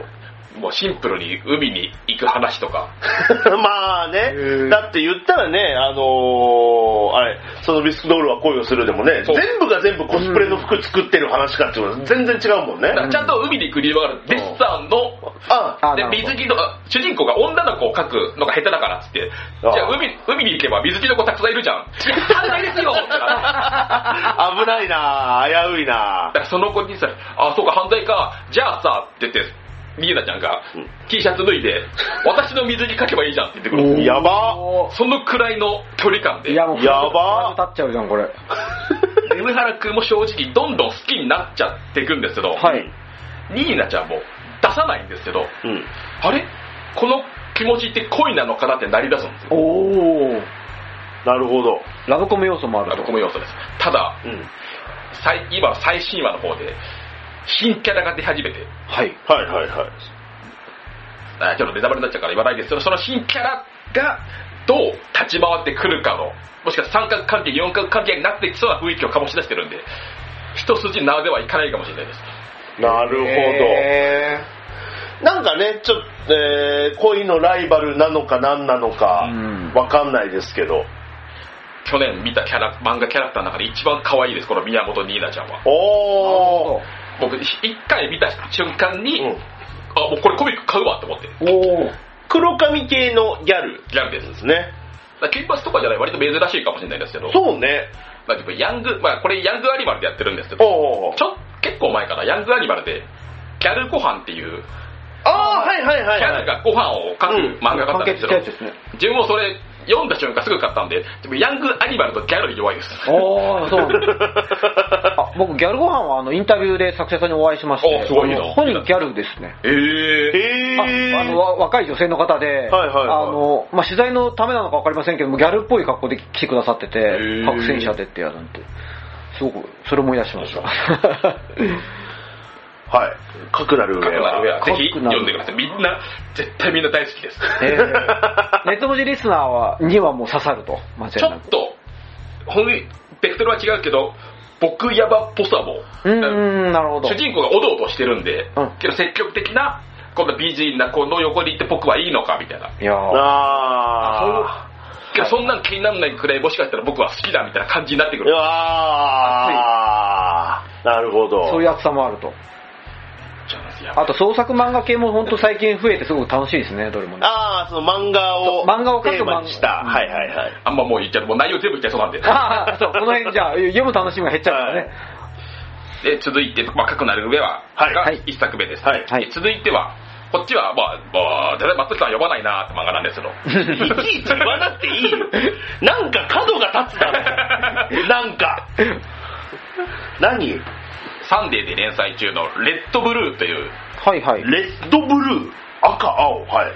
もうシンプルに海に行く話とか、まあね。ー、だって言ったらね、あのー、あれ、そのビスクドールは恋をするでもね、全部が全部コスプレの服作ってる話かっていうのは全然違うもんね。ちゃんと海に行く理由がある。デッサンの、あ、で水着の、あ主人公が女の子を描くのが下手だからっつって、あじゃあ海海に行けば水着の子たくさんいるじゃん。いや、犯罪ですよ。ってなって危ないな危ういなだからその子にさ、あ、そうか、犯罪か、じゃあさ、って言って、ニーナちゃんがうん T シャツ脱いで、私の水着書けばいいじゃんって言ってくるんですよやばおそのくらいの距離感で、いやもう、やば立っちゃうじゃん、これ。上原くんも正直どんどん好きになっちゃっていくんですけど、はい。ニーナちゃんも出さないんですけど、うん。あれ？この気持ちって恋なのかなってなり出すんですよ。おー。なるほど。ラブコメ要素もあると。ラブコメ要素です。ただ、うん。最今の最新話の方で、新キャラが出始めて、はい。はいはいはい。あちょっとネタバレになっちゃうから言わないですけど、その新キャラがどう立ち回ってくるかの、もしかしたら三角関係、四角関係になってきそうな雰囲気を醸し出してるんで、一筋縄ではいかないかもしれないです。なるほど。へなんかね、ちょっと、えー恋のライバルなのか何なのかうん、わかんないですけど。去年見たキャラ漫画キャラクターの中で一番可愛いです、この宮本ニーナちゃんは。おー。僕、一回見た瞬間に、うんあ、もうこれコミック買うわって思って、おー。黒髪系のギャルギャルです。ですね。金髪とかじゃない割と珍しいかもしれないですけど、そうね。まあ、ヤング、まあこれヤングアニマルでやってるんですけど。ちょ結構前かな、ヤングアニマルで、ギャルご飯っていう、あー、はいはいはいはい。ギャルがご飯を書くうん漫画があったんですけど。自分もそれ読んだ瞬間すぐ買ったんで、でもヤングアニマルとギャルに弱いです。おー、そうなんだ。あ僕、ギャルご飯はあのインタビューで作者さんにお会いしまして、おすごいな本人ギャルですね。えー、ああのわ若い女性の方で、はいはいはいあのまあ、取材のためなのか分かりませんけども、ギャルっぽい格好で来てくださっててー、白戦車でってやるんで、すごく、それ思い出しました。はい。かくなる上は。はぜひ読んでください。みんな、絶対みんな大好きです。えー、ネット文字リスナーはにはもう刺さると、間違いちょ。っと、ほんベクトルは違うけど、僕ヤバっぽさも、うーん、なるほど主。人公がおどおどしてるんで、うんけど積極的な、こんな美人な子の横に行って僕はいいのかみたいな。いやーあけどそんなん気にならないくらいもしかしたら僕は好きだみたいな感じになってくー。る。うわー。なるほど。そういう厚さもあると。あと創作漫画系も本当最近増えてすごく楽しいですね、どれもね。あー、その漫画を漫画を描くテーマにした。漫画はいはいはい。あんまもう言っちゃうともう内容全部言っちゃいそうなんで。ああ、そう、この辺じゃあ、読む楽しみが減っちゃうからね。で、続いて、まあ、かくなる上は、はいがはい一作目です。はいはいで続いては、こっちは、まあ、まあ、だいたい松木さんは呼ばないなーって漫画なんですけど、いちいち言わなくていいよ。なんか角が立つだろ。なんか。何？サンデーで連載中のレッドブルーという、はいはい。レッドブルー。赤、青。はい。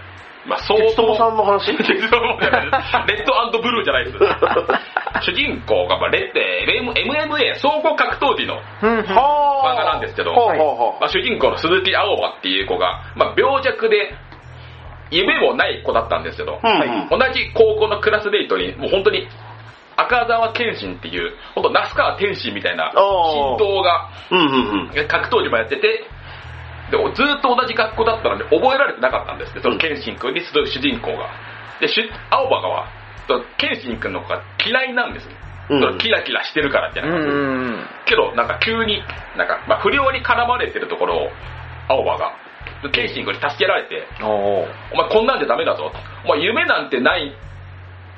まあ、相鉄友さんの話？鉄友じゃないですレッドブルーじゃないです。主人公が、まあ、レッド、M- MMA 総合格闘技のうんうん漫画なんですけど、ほうほうほまあ、主人公の鈴木青葉っていう子が、まあ、病弱で夢もない子だったんですけど、う。うん同じ高校のクラスメイトに、もう本当に赤澤謙信っていう、本当那須川天心みたいな神道が。格闘技もやってて、でずっと同じ学校だったので覚えられてなかったんですけど、その謙信君にする主人公が。で、し青葉が謙信君の方が嫌いなんですね。うんキラキラしてるからみたいなうん感じで。うんけど、なんか急に、なんか、まあ、不良に絡まれてるところを、青葉が、ケイシングに助けられて、うん。お前こんなんじゃダメだぞと。お前夢なんてない、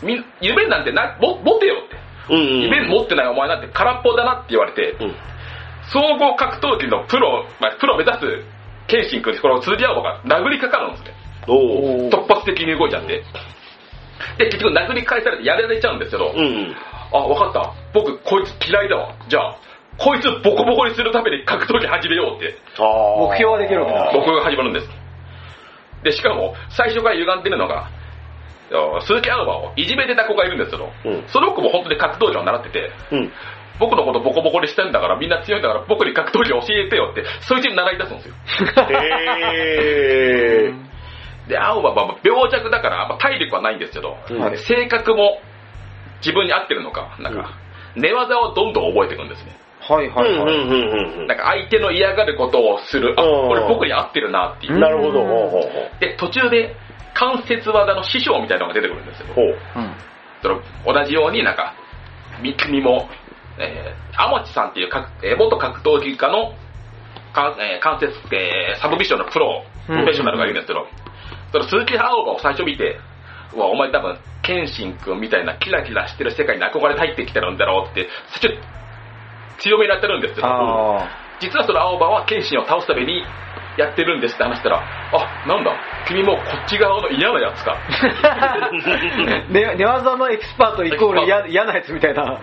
み夢なんてな、も持てよって。うんうん。夢持ってないお前なんて空っぽだなって言われて、うん。総合格闘技のプロ、まあ、プロを目指すケイシン君にこの鈴木青葉が殴りかかるんですね。突発的に動いちゃって。で、結局殴り返されてやられちゃうんですけど、うん。あ、わかった。僕、こいつ嫌いだわ。じゃあ、こいつボコボコにするために格闘技始めようって、目標はできるわけだ僕が始まるんです。で、しかも、最初から歪んでるのが、あ鈴木アウバをいじめてた子がいるんですけど、うんその子も本当に格闘技を習ってて、うん。僕のことボコボコにしてんだから、みんな強いんだから、僕に格闘技教えてよって、そいつに習い出すんですよ。へー。で、アウバは病弱だから、まあ体力はないんですけど、うん性格も自分に合ってるのか、なんか、寝技をどんどん覚えていくんですね。はいはいはい。なんか相手の嫌がることをする、あ、うんこれ僕に合ってるなっていうう。ん。なるほど。で、途中で関節技の師匠みたいなのが出てくるんですよ。ほう。うん。その同じようになんか、み君も、えー、アモチさんっていうか、えー元格闘技家のか、えー関節、えーサブミッションのプロ、プロフェッショナルがいるんですけど、その鈴木ハオバを最初見て、うわ、お前多分、謙信君みたいなキラキラしてる世界に憧れて入ってきてるんだろうって、最初、強めにやってるんですけど、あ実はその青葉は謙信を倒すためにやってるんですって話したら、あ、なんだ、君もこっち側の嫌なやつか。あ。寝寝技のエキスパートイコール嫌嫌なやつみたいな。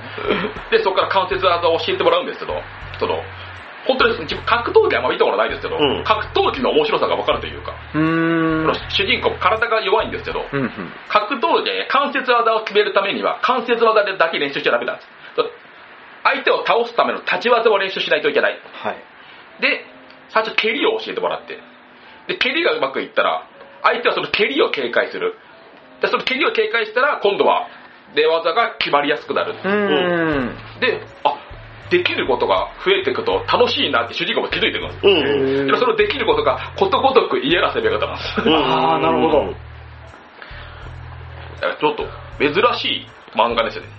で、そこから関節技を教えてもらうんですけど、その、本当に自分格闘技あんま見たことないですけど、うん格闘技の面白さが分かるというか、主人公体が弱いんですけど、うんうん。格闘技で関節技を決めるためには関節技でだけ練習しちゃダメなんです。相手を倒すための立ち技を練習しないといけない。はい。で、最初蹴りを教えてもらって。で、蹴りがうまくいったら、相手はその蹴りを警戒する。で、その蹴りを警戒したら、今度は寝技が決まりやすくなる。うーん。で、あ、できることが増えていくと楽しいなって主人公も気づいてくるんです。そのできることがことごとく嫌な攻め方なんです。うんあーなるほどだからちょっと珍しい漫画ですよね。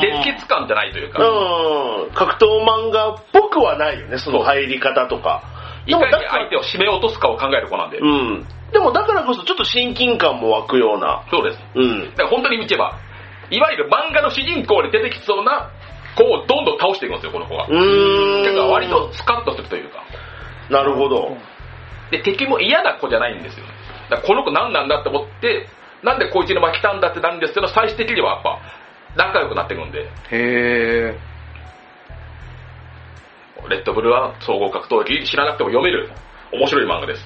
熱血感じゃないというか、うん。格闘漫画っぽくはないよね、その入り方とか。いかに相手を締め落とすかを考える子なんで。うん。でもだからこそちょっと親近感も湧くような。そうです。うん。だから本当に見てば、いわゆる漫画の主人公に出てきそうな子をどんどん倒していくんですよ、この子は。うーん。だから割とスカッとするというか。なるほど。で、敵も嫌な子じゃないんですよ。だからこの子何なんだって思って、なんでこいつの前来たんだってなるんですけど、最終的にはやっぱ仲良くなっていくんで、へえ。レッドブルは総合格闘技知らなくても読める面白い漫画です。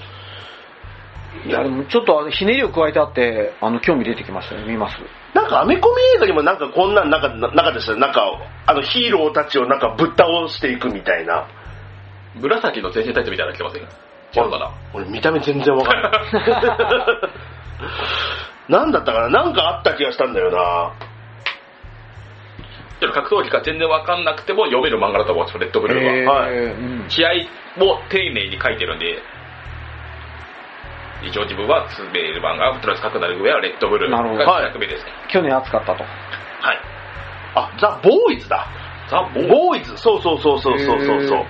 いや、でもちょっとあのひねりを加えてあって、あの、興味出てきましたね。見ます？なんかアメコミ映画にもなんかこんなんなんか、なですよ。なんか、あのヒーローたちをなんかぶっ倒していくみたいな。紫の全身タイツみたいなの着てません違うかな俺見た目全然わかんない。なんだったかななんかあった気がしたんだよな。っと格闘技が全然わかんなくても読める漫画だと思うんですよ、レッドブルは。はいうん試合も丁寧に書いてるんで、一応自分は滑る漫画、プラス書くなる上はレッドブルなるほどが100目ですね。去年暑かったと。はい。あ、ザ・ボーイズだ。ザ・ボーボーイズ。そうそうそうそうそうそうそう。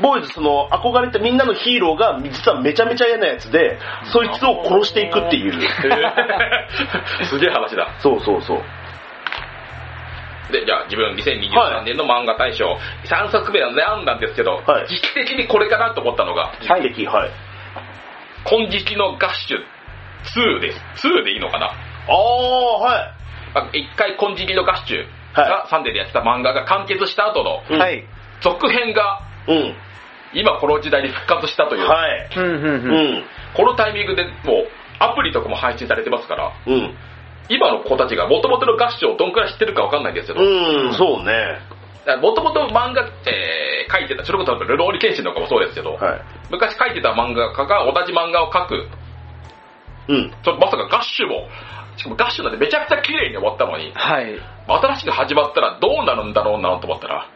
ボーイズ、その、憧れたみんなのヒーローが、実はめちゃめちゃ嫌なやつで、そいつを殺していくっていう。すげえ話だ。そうそうそう。で、じゃあ自分2023年の漫画大賞、3作目は悩んだんですけど、はい時期的にこれかなと思ったのが、はい。的、はい。金色のガッシュ2です。2でいいのかなああ、はい。あ一回金色のガッシュがサンデーでやってた漫画が完結した後のうんはい。続編がうん。今この時代に復活したという、はい。う。ん。このタイミングでもうアプリとかも配信されてますから、うん。今の子たちが元々のガッシュをどんくらい知ってるかわかんないんですけど、うん、そうね。もともと漫画、えー書いてた、それこそルローニケンシンとかもそうですけど、はい。昔書いてた漫画家が同じ漫画を描く、うん。ちょっとまさかガッシュも、しかもガッシュなんてめちゃくちゃ綺麗に終わったのに、はい。新しく始まったらどうなるんだろうなと思ったら、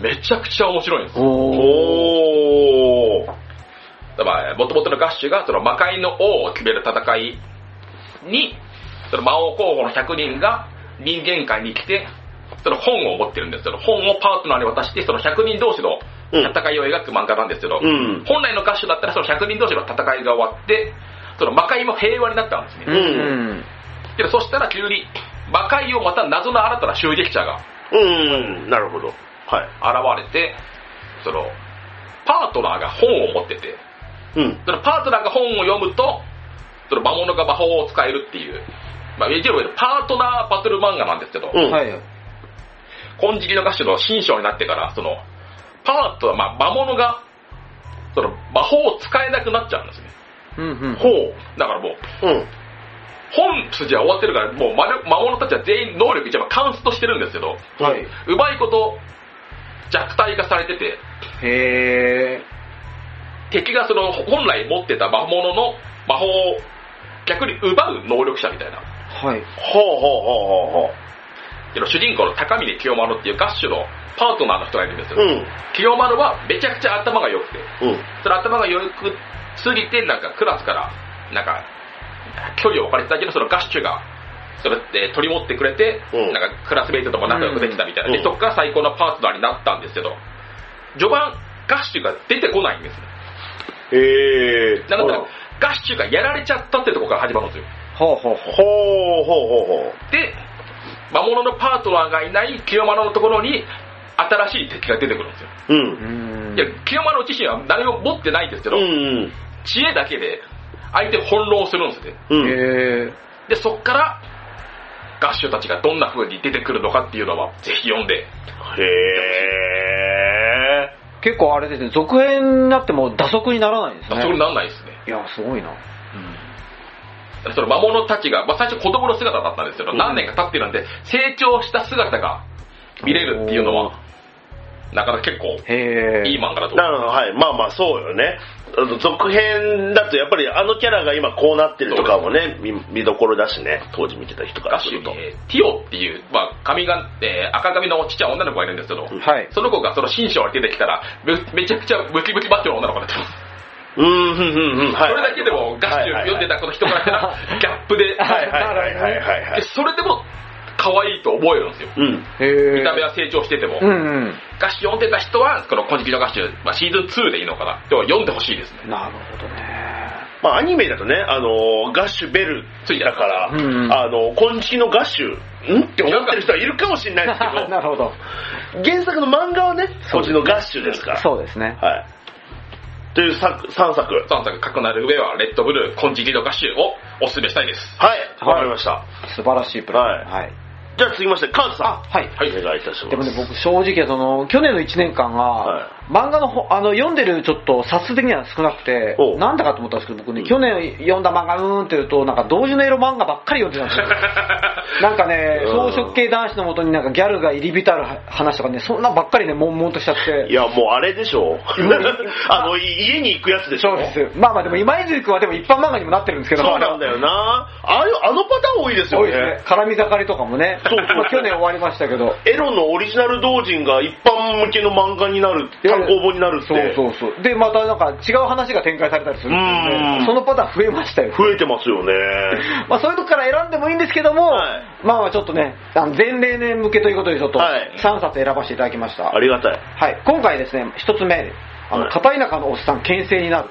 めちゃくちゃ面白いんですよ。おー。だから、もともとのガッシュがその魔界の王を決める戦いに、その魔王候補の100人が人間界に来て、その本を持ってるんですけど、本をパートナーに渡して、その100人同士の戦いを描く漫画なんですけど、うん。本来のガッシュだったらその100人同士の戦いが終わって、その魔界も平和になったんですね。うんうん。けどそしたら急に魔界をまた謎の新たな襲撃者がうん。なるほど。はい。現れて、その、パートナーが本を持ってて、うん。そのパートナーが本を読むと、その魔物が魔法を使えるっていう、まあ、一応パートナーバトル漫画なんですけど、うんはい。金色のガッシュの新章になってから、その、パート、まあ、魔物が、その、魔法を使えなくなっちゃうんですね。うんうん。ほう。だからもう、うん。本筋は終わってるから、もう魔物たちは全員能力一番カンストしてるんですけど、はい。うまいこと弱体化されてて、へー。敵がその本来持ってた魔物の魔法を逆に奪う能力者みたいな。はい。ほうほうほうほうほけど主人公の高峰清丸っていうガッシュのパートナーの人がいるんですう。よ。うん。清丸はめちゃくちゃ頭が良くて、うん。その頭が良くすぎて、なんかクラスから、なんか、距離を置かれてたけど、そのガッシュが、それって取り持ってくれて、うんなんかクラスメイトとも仲良くできたみたいな。うんで、そこから最高のパートナーになったんですけど、序盤、ガッシュが出てこないんですね。へえ。なので、ガッシュがやられちゃったってところから始まるんですよ。ほうほうほう。ほうほうほうほで、魔物のパートナーがいない清丸のところに、新しい敵が出てくるんですよ。う。う。うんんいや、清丸自身は何も持ってないんですけど、うん。知恵だけで相手を翻弄するんですね。うん。で、そっから、ガッシュたちがどんな風に出てくるのかっていうのは、ぜひ読んで。へえ。結構あれですね、続編になっても打足にならないんですね。それにならないですね。いや、すごいな。その魔物たちが、まあ、最初子供の姿だったんですけど、うん何年か経ってるんで、成長した姿が見れるっていうのは、なかなか結構。いい漫画だと思なるほど、はい。まあまあ、そうよね。続編だと、やっぱりあのキャラが今こうなってるとかもね、見見どころだしね、当時見てた人からすると。えーティオっていう、まあ、髪が、えー赤髪のちっちゃい女の子がいるんですけど、はい。その子がその新章に出てきたら、めめちゃくちゃムキムキバッチョの女の子になってます。うん、うん、うん、うん。はい。それだけでもガッシュ読んでたこの人からしたら、ギャップで、はいはいはいはいはいはでい。それでも可愛いと思えるんですよ。うん。見た目は成長してても。うんうん。ガッシュ読んでた人は、この金色のガッシュ、まあ、シーズン2でいいのかな？でも読んでほしいですね。なるほどね。まあアニメだとね、あの、ガッシュベルついてるだから、うんあの、金色のガッシュ、ん？って思ってる人はいるかもしれないですけど、なるほど。原作の漫画はね、こっちのガッシュですから。そうですね。はい。という作、3作。3作書くなる上は、レッドブルー、金色のガッシュをお勧めしたいです。はい、わかりました。素晴らしいプラン。はいはい。じゃあ続きまして、カーズさん。あ、はい。はいお願いいたします。でもね、僕正直その、去年の1年間が、はい漫画のほあの読んでるちょっと冊数的には少なくてお、なんだかと思ったんですけど、僕ね、うん去年読んだ漫画うーんって言うと、なんか同時の色漫画ばっかり読んでたんですよ。なんかね、うん装飾系男子のもとになんかギャルが入り浸る話とかね、そんなばっかりね、悶々としちゃって。いや、もうあれでしょ。あの、い家に行くやつでしょ。そうです。まあまあでも今泉君はでも一般漫画にもなってるんですけど、そうなんだよな。あれ、あのパターン多いですよね。多いですね。絡み盛りとかもね。そうそうまあ去年終わりましたけど。エロのオリジナル同人が一般向けの漫画になる、単行本になるって。そうそうそう。で、またなんか違う話が展開されたりするんで。そのパターン増えましたよ。増えてますよね。まあそういうとこから選んでもいいんですけども、はいまあまあちょっとね、あの前例年向けということでちょっとはい3冊選ばせていただきました。ありがたい。はい。今回ですね、一つ目、あの、はい片田舎のおっさん、牽制になる。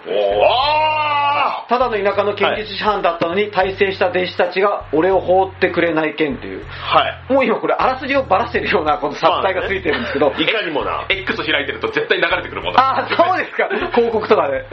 あただの田舎の剣術師範だったのに、大成した弟子たちが俺を放ってくれない剣という。ーはい。もう今これ、あらすじをばらしてるような、この殺体がついてるんですけど、いかにもな。X 開いてると絶対流れてくるもんだ。ああ、そうですか。広告とかで。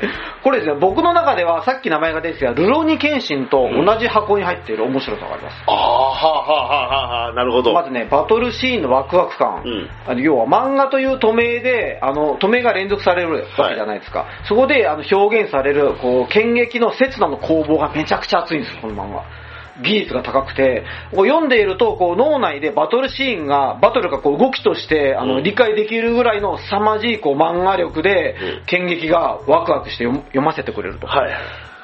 これですね、僕の中ではさっき名前が出てきたルローニケンシンと同じ箱に入っている面白さがあります。ああ、はあはあはあはあ、なるほど。まずね、バトルシーンのワクワク感。うん要は漫画という都名で、あの、都名が連続されるわけじゃないですか。そこであの表現される、こう、剣撃の刹那の攻防がめちゃくちゃ熱いんです、この漫画。技術が高くて、こう読んでいると、こう脳内でバトルシーンが、バトルがこう動きとして、あの、うん理解できるぐらいの凄まじいこう漫画力でうん、剣撃がワクワクして読ませてくれると。はい。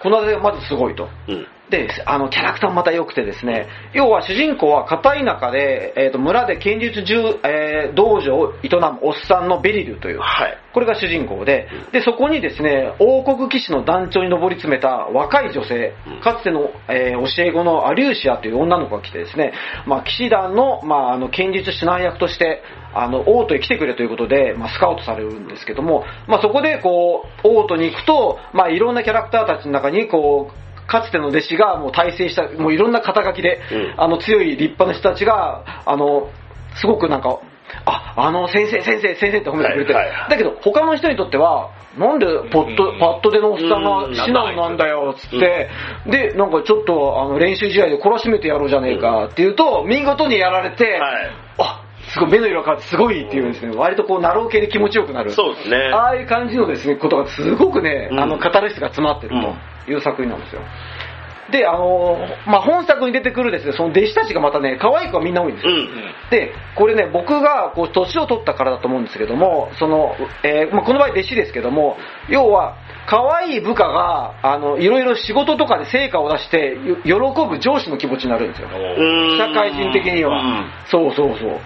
このでまずすごいと。うん。で、あの、キャラクターもまた良くてですね、要は主人公は片田舎で、えっ、と、村で剣術銃、えー道場を営むおっさんのベリルという、はい。これが主人公で、で、そこにですね、王国騎士の団長に上り詰めた若い女性うん、かつての、えー教え子のアリューシアという女の子が来てですね、まあ、騎士団の、まあ、あの、剣術指南役として、あの、王都へ来てくれということで、まあ、スカウトされるんですけども、まあ、そこで、こう、王都に行くと、まあ、いろんなキャラクターたちの中に、こう、かつての弟子がもう大成した、もういろんな肩書きで、うん。あの強い立派な人たちが、あの、すごくなんか、あ、あの、先生、先生、先生って褒めてくれて、はいはい。はいだけど他の人にとっては、なんでポット、パッドでのおっさんがシナなんだよ、つって、で、なんかちょっとあの練習試合で懲らしめてやろうじゃねえかって言うと、見事にやられて、はい。あ、すごい目の色が変わってすごいっていうですね、割とこう、ナロー系で気持ちよくなる。そうですね。ああいう感じのですね、ことがすごくね、うん。あの、カタルシスが詰まってるという作品なんですよ。で、あのーまあ、本作に出てくるですね、その弟子たちがまたね、可愛い子はみんな多いんですよ。うん。で、これね、僕がこう年を取ったからだと思うんですけども、その、えーまあ、この場合弟子ですけども、要は、可愛い部下が、あの、いろいろ仕事とかで成果を出して、よ喜ぶ上司の気持ちになるんですよ。うん社会人的には、うんそうそうそう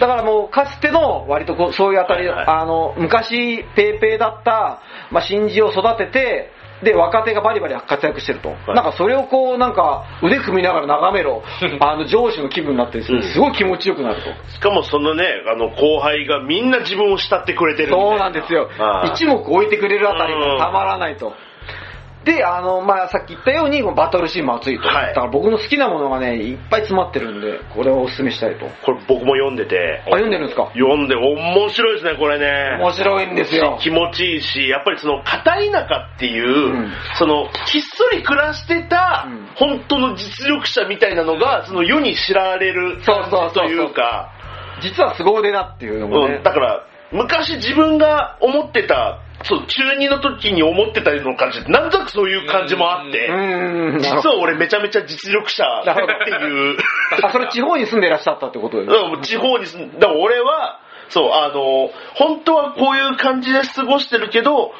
だからもうかつての割とこうそういうあたり、はいはいあの昔ペーペーだった、まあ、新人を育ててで若手がバリバリ活躍してると、い。なんかそれをこうなんか腕組みながら眺めろ。あの上司の気分になってですごい気持ちよくなると。しかもそのね、あの後輩がみんな自分を慕ってくれてるそうなんですよ。はい。一目置いてくれるあたりがたまらないと。で、あの、まあ、さっき言ったように、バトルシーンも熱いと。はいだから僕の好きなものがね、いっぱい詰まってるんで、これをお勧めしたいと。あ、これ僕も読んでて、読んでるんですか？読んで面白いですね、これね。面白いんですよ。気持ちいいし、やっぱりその片田舎っていう、うんそのひっそり暮らしてたうん本当の実力者みたいなのが、その世に知られるそうそうそうそうというか、実は凄腕だっていうのもね。うん、だから昔自分が思ってた、そう中二の時に思ってたような感じで、なんとなくそういう感じもあって、うーん、な実るほは俺めちゃめちゃ実力者っていう。ど。あ、それ地方に住んでいらっしゃったってことですね。うん、地方に住んだから俺は、そう、あの、本当はこういう感じで過ごしてるけど、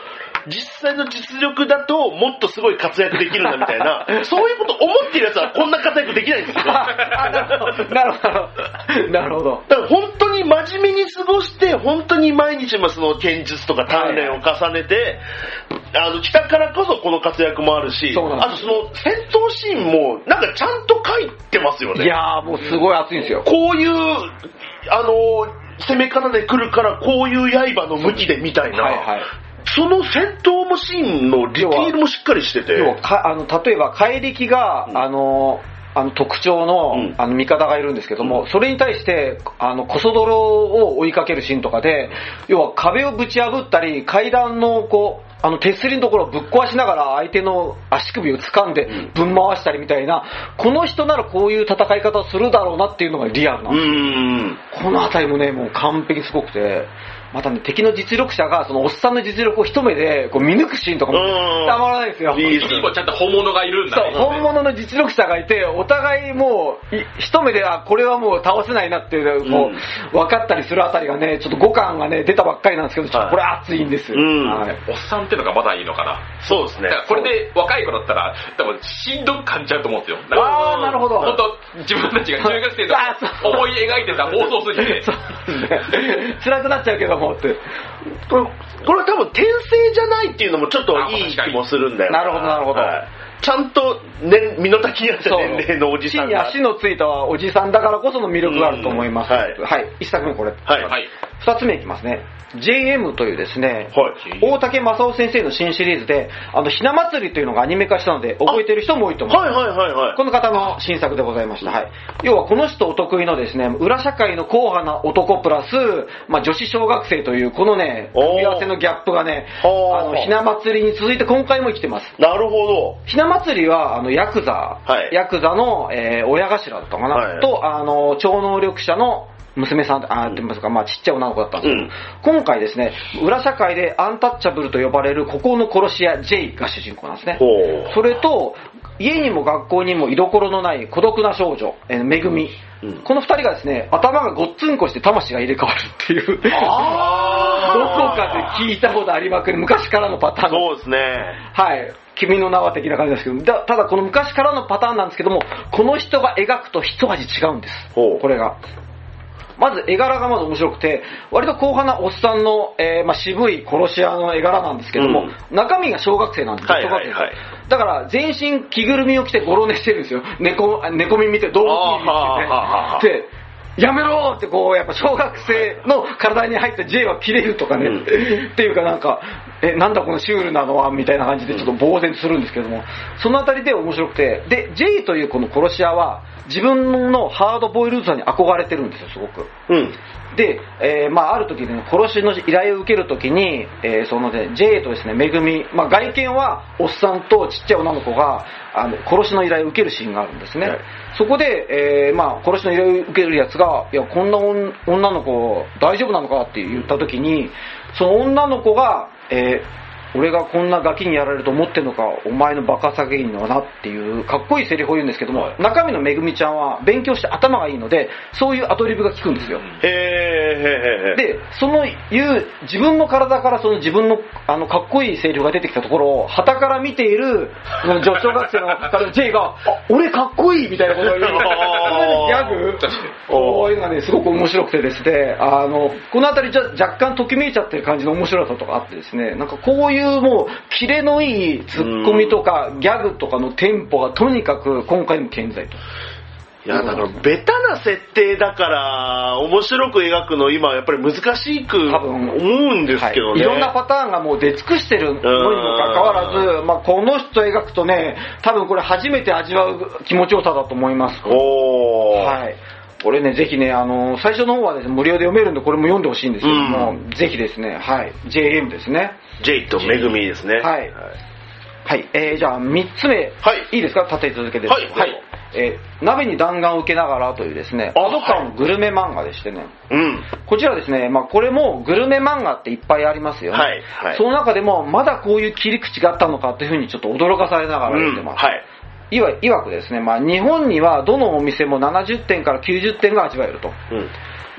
実際の実力だともっとすごい活躍できるんだみたいな、そういうこと思ってるやつはこんな活躍できないんですよ。なるほど。なるほど。なるほど。から本当に真面目に過ごして、本当に毎日もその剣術とか鍛錬を重ねて、あの、来たからこそこの活躍もあるし、あとその戦闘シーンもなんかちゃんと書いてますよね。いやーもうすごい熱いんですよ。こういう、あの、攻め方で来るから、こういう刃の向きでみたいな、はいはい。その戦闘もシーンのディティールもしっかりしてて、要はかあの例えば怪力が、うん。あのあの特徴の,、うん。あの味方がいるんですけども、うん。それに対してあのコソ泥を追いかけるシーンとかで要は壁をぶち破ったり階段のこうあの手すりのところをぶっ壊しながら相手の足首を掴んでぶん回したりみたいな、この人ならこういう戦い方をするだろうなっていうのがリアルなんうです。この辺りもね、もう完璧すごくて、またね、敵の実力者が、そのおっさんの実力を一目でこう見抜くシーンとかもうんたまらないですよ。いい次もちゃんと本物がいるんだそうね。本物の実力者がいて、お互いもう、い一目で、あ、これはもう倒せないなっていう、こう、分かったりするあたりがね、ちょっと五感がね、出たばっかりなんですけど、ちょっとこれ熱いんですよ。うんはいおっさんってのがまだいいのかな。そうですねだから。これで若い子だったら、多分しんどく感じちゃうと思うんですよ。あー、なるほど。本当自分たちが中学生の思い描いてた妄想すぎて。そうですね。辛くなっちゃうけどもって。これこれは多分転生じゃないっていうのもちょっといい気もするんだよなるほどなるほどはいちゃんと、ね、身の丈に合った年齢のおじさんが。地に足のついたおじさんだからこその魅力があると思います。うんはいはい。一作目これ。はい。はい。二つ目いきますね。JM というですね、はい。大竹正夫先生の新シリーズで、あの、ひな祭りというのがアニメ化したので、覚えてる人も多いと思います。はいはいはいはい。この方の新作でございました。はい。要はこの人お得意のですね、裏社会の硬派な男プラス、まあ女子小学生というこのね、組み合わせのギャップがね、あの、ひな祭りに続いて今回も生きてます。なるほど。ひな祭りは、あの、ヤクザ、はいヤクザの、えー親頭だったかな、はいと、あの、超能力者の娘さん、あー、って言いますか、まあちっちゃい女の子だったんですけど、うん今回ですね、裏社会でアンタッチャブルと呼ばれる孤高の殺し屋 J が主人公なんですね。それと、家にも学校にも居所のない孤独な少女、えーめぐみ。うんこの二人がですね、頭がごっつんこして魂が入れ替わるっていう、どこかで聞いたことありまくる昔からのパターンそうですね。はい。君の名は的な感じですけど、だただこの昔からのパターンなんですけども、この人が描くと一味違うんです。これが。まず絵柄がまず面白くて、割と硬派なおっさんの、えーまあ、渋い殺し屋の絵柄なんですけども、中身が小学生なんですよ、はいはいはい。小学生だから全身着ぐるみを着てゴロ寝してるんですよ。猫、猫耳見て動物耳あー着てて。で、やめろってこう、やっぱ小学生の体に入った J は切れるとかね、うん。っていうかなんか、え、なんだこのシュールなのはみたいな感じでちょっと呆然とするんですけども、そのあたりで面白くて、で、J というこの殺し屋は、自分のハードボイルドさに憧れてるんですよ、すごく。うん。で、えーまあ、ある時ね、殺しの依頼を受ける時に、えーそのね、J とですね、めぐみ、まあ、外見はおっさんとちっちゃい女の子が、あの、殺しの依頼を受けるシーンがあるんですね。はいそこで、えーまあ、殺しの依頼を受けるやつが、いや、こんな女女の子大丈夫なのかって言った時に、その女の子が、えー俺がこんなガキにやられると思ってんのか、お前のバカさげいのはなっていう、かっこいいセリフを言うんですけども、中身のめぐみちゃんは勉強して頭がいいので、そういうアドリブが効くんですよ。へえ、へえ。で、その言う、自分の体からその自分のあのかっこいいセリフが出てきたところを、旗から見ている、女小学生の J が、あ、俺かっこいいみたいなことを言う。それでギャグこういうのがね、すごく面白くてですね、あの、このあたりじゃ若干ときめいちゃってる感じの面白さとかあってですね、なんかこういうもう、キレのいいツッコミとか、ギャグとかのテンポがとにかく今回も健在と。いや、だから、ベタな設定だから、面白く描くの今、やっぱり難しく多分思うんですけどね。はい、いろんなパターンがもう出尽くしてるのにもかかわらず、まあ、この人描くとね、多分これ初めて味わう気持ちよさだと思います。おー。はい。これね、ぜひね、あの、最初の方はですね、無料で読めるんで、これも読んでほしいんですけども、ぜひですね、はい、JM ですね。ジェイとめぐみですね。はいはい、えー、じゃあ3つ目、はいいいですか？立て続けで。はいえー鍋に弾丸を受けながらというですね、あアドカングルメ漫画でしてね、うん。こちらですね、まあこれもグルメ漫画っていっぱいありますよね。はいはいその中でも、まだこういう切り口があったのかっていうふうにちょっと驚かされながら読んでます。はい。いわいわくですね、まあ日本にはどのお店も70点から90点が味わえると。うん。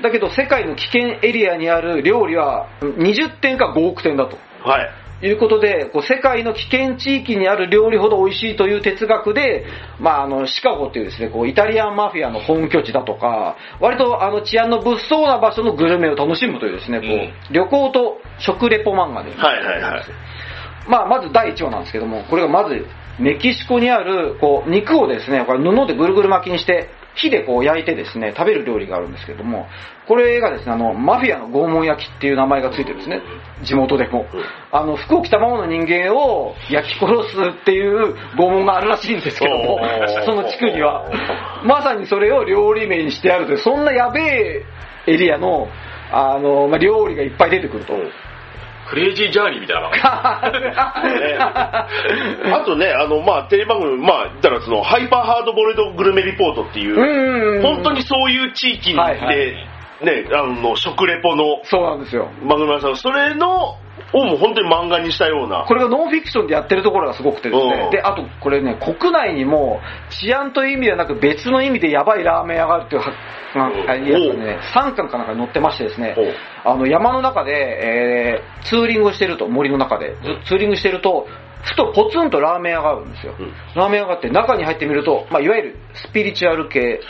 だけど世界の危険エリアにある料理は20点か5億点だと。はい。いうことで、こう世界の危険地域にある料理ほど美味しいという哲学で、まあ、あのシカゴというですね、こうイタリアンマフィアの本拠地だとか、割とあの治安の物騒な場所のグルメを楽しむというですね、こううん旅行と食レポ漫画で、はいはいはい。まあ、まず第1話なんですけども、これがまずメキシコにあるこう肉をですね、これ布でぐるぐる巻きにして、火でこう焼いてですね、食べる料理があるんですけども、これがですね、あの、マフィアの拷問焼きっていう名前がついてるんですね、地元でも。あの、服を着たままの人間を焼き殺すっていう 拷問があるらしいんですけどもその地区には。まさにそれを料理名にしてあるという、そんなやべえエリアの、あの、まあ、料理がいっぱい出てくると。クレイジージャーニーみたいな。ねあとね、あの、まあ、テレビ番組、まあ、言ったらその、ハイパーハードボイルドグルメリポートっていう、うん本当にそういう地域で、はいはいね、あの、食レポの。そうなんですよ。番組なんそれの、をもう本当に漫画にしたような。これがノンフィクションでやってるところがすごくてですうん。ねで、あとこれね、国内にも治安という意味ではなく別の意味でやばいラーメン屋があるっていうはうん。あやつがね、3巻かなんかに載ってましてですね。あの山の中で、えーツーリングをしてると、森の中で、ずツーリングしてると、ふとポツンとラーメン屋があるんですよ。うん。ラーメン屋があって中に入ってみると、まあ、いわゆるスピリチュアル系、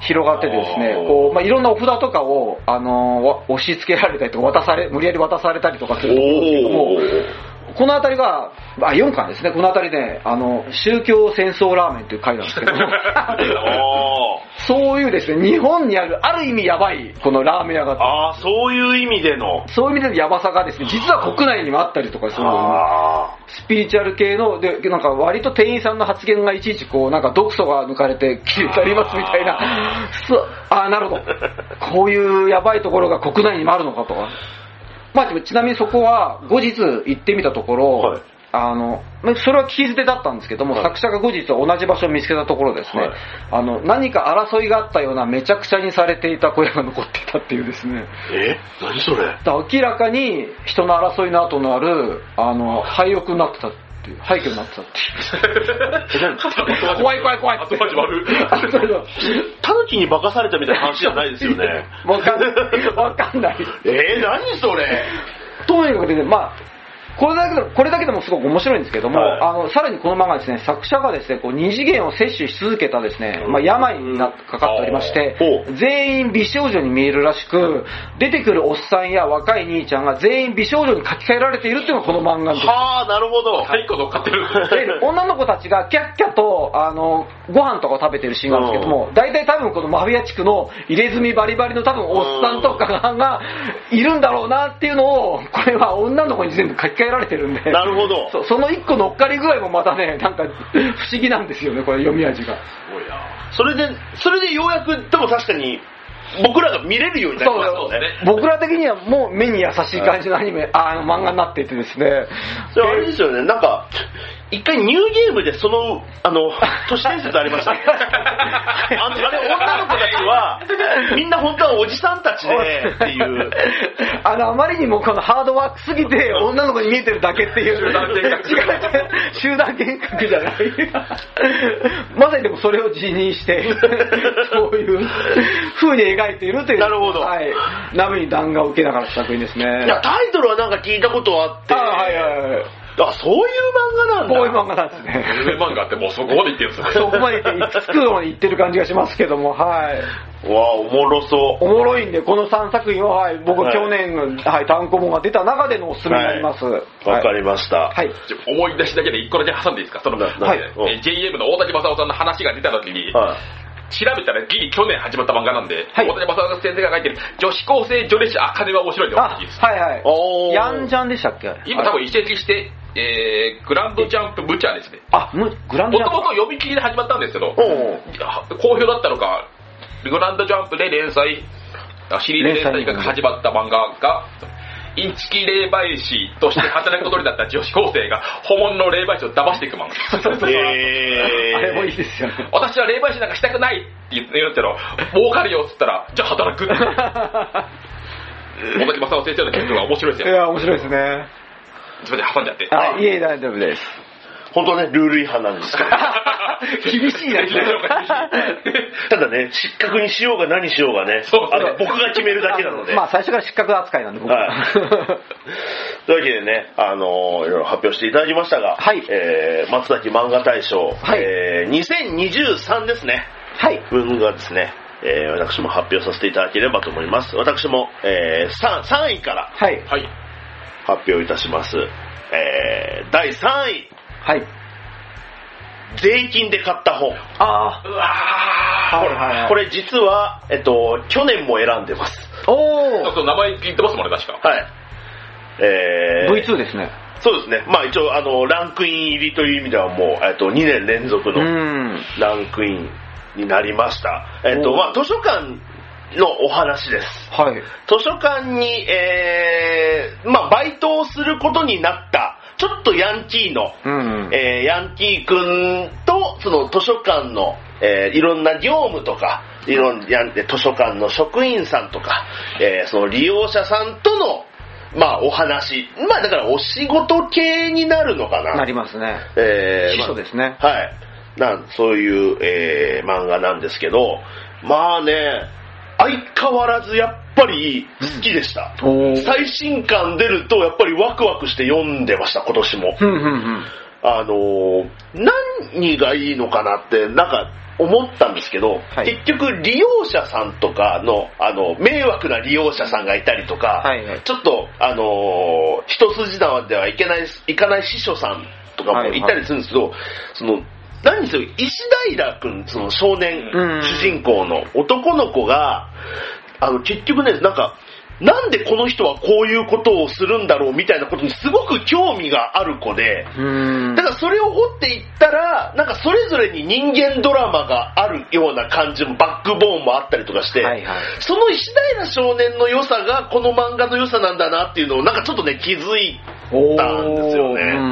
広がっててですねこう、まあ、いろんなお札とかを、あのーわ押し付けられたりとか、渡され、無理やり渡されたりとかすると思うんですけどもこの辺りが、あ、4巻ですね。この辺りで、あの、宗教戦争ラーメンという回なんですけど そういうですね、日本にある、ある意味やばい、このラーメン屋がー、あー、そういう意味での。そういう意味でのやばさがですね、実は国内にもあったりとかするあスピリチュアル系の、で、なんか割と店員さんの発言がいちいちこう、なんか毒素が抜かれて消えてありますみたいな。そう、ああ、なるほど。こういうやばいところが国内にもあるのかとか。まあちなみにそこは後日行ってみたところ、はいあの、まあそれは聞き捨てだったんですけども、はい作者が後日同じ場所を見つけたところですね、はいあの、何か争いがあったようなめちゃくちゃにされていた小屋が残っていたっていうですね。ーえ？何それ？明らかに人の争いの後のある、あの、廃屋になってたっていう、廃墟になってたっていう。怖い怖い怖いって。後タヌキに化かされたみたいな話じゃないですよね。わかんない。わかんない。え？ー、何それ？とにかくね、まあ、これだけでも、これだけでもすごく面白いんですけども、はい。あの、さらにこの漫画ですね、作者がですね、こう、二次元を摂取し続けたですね、まあ、病になかかっておりまして全員美少女に見えるらしく、出てくるおっさんや若い兄ちゃんが全員美少女に書き換えられているっていうのがこの漫画のはあ、なるほど。はい、こ乗っかってる。で女の子たちがキャッキャとあのご飯とかを食べてるシーンがあるんですけども、大体多分このマフィア地区の入れ墨バリバリの多分おっさんとかがいるんだろうなっていうのを、これは女の子に全部書き換えられてるんで、なるほど。そうその一個乗っかり具合もまたね、なんか不思議なんですよね、これ読み味が。それで、それでようやく、でも確かに、僕らが見れるようになりますそうよね。僕ら的にはもう目に優しい感じのアニメ、あの漫画になっていてですね。それあれですよね、なんか、一回ニューゲームでその、あの、都市伝説ありましたね。あの、あれ女の子たちは、みんな本当はおじさんたちで、っていう。あの、あまりにもこのハードワークすぎて、女の子に見えてるだけっていう。集団幻覚集団幻覚じゃない。まさにでもそれを辞任して、そういう風に描いているという。なるほどはい。鍋に弾丸を受けながらの作品ですね。いや、タイトルはなんか聞いたことはあって、あはいはいはい。あ、そういう漫画なんだ。こういう漫画なんですね。アニメ漫画ってもうそこまで言ってるんですね。そこまで行って、つくのに行ってる感じがしますけども、はい。わあ、おもろそう。おもろいんで、この3作品は、はい、僕、はい去年、はい、単行本が出た中でのおすすめになります。わかりりました。はい。思い出しだけで一個だけ挟んでいいですか？その、なはいえー JM の大竹正夫さんの話が出た時に、はい調べたらギリ去年始まった漫画なんで、はい大竹正夫先生が書いてる女子高生女子あかねは面白いんであ、大きいです。はいはい。おーヤンジャンでしたっけ？今多分移籍して、えー、グランドジャンプブチャーですね。あ、むグランドもとジャンプもと読み切りで始まったんですけど、おう好評だったのか、グランドジャンプで連載、あシリーズ連載が始まった漫画が、インチキ霊媒師として働くことになった女子高生が本物の霊媒師を騙していく漫画。えー、あれもいいですよね。私は霊媒師なんかしたくないって言ってるけど、儲かるよっつったら、じゃあ働くって。大竹正夫先生の結論が面白いですよ。いや、面白いですね。すみません、挟んじゃって。あ、いえ、大丈夫です。本当はね、ルール違反なんですけど。厳しいな、ただね、失格にしようが何しようがね、そうあの僕が決めるだけなので。まあ、最初から失格扱いなんで、僕はいというわけでね、あのーいろいろ発表していただきましたが、はいえー、松崎漫画大賞、はいえー、2023ですね、はい。分がですね、えー、私も発表させていただければと思います。私も、えー、3, 3位からはい。はい。発表いたします。えー、第3位、はい。税金で買った本。あうわはいはいはいこれ実は、えっと、去年も選んでます。ー。おー。そう名前聞いてますもんね、確か。はい。えー、V2 ですね。そうですね。まあ一応、あの、ランクイン入りという意味ではもう、えっと、2年連続うのん。ランクインになりました。えっと、まあ図書館のお話です。はい。図書館に、えー、まあバイトをすることになった、ちょっとヤンキーの、うん。えーヤンキーくんと、その図書館の、えーいろんな業務とか、いろんな図書館の職員さんとか、えーその利用者さんとの、まあお話。まあだからお仕事系になるのかな。なりますね。えー秘書ですね。はい。なんそういう、えー漫画なんですけど、まあね、相変わらずやっぱり好きでした。おー。最新刊出るとやっぱりワクワクして読んでました、今年も。ふんふんふん。あのー何がいいのかなって、なんか思ったんですけど、はい結局利用者さんとかの、あの、迷惑な利用者さんがいたりとか、はいはいちょっと、あのー一筋縄ではいけない、いかない司書さんとかもいたりするんですけど、その、何ですよ、石平くん、その少年、うん主人公の男の子が、あの、結局ね、なんか、なんでこの人はこういうことをするんだろうみたいなことにすごく興味がある子で、うん。だからそれを掘っていったら、なんかそれぞれに人間ドラマがあるような感じも、バックボーンもあったりとかして、はいはい。その石平少年の良さがこの漫画の良さなんだなっていうのをなんかちょっとね気づいおたんですよねうん。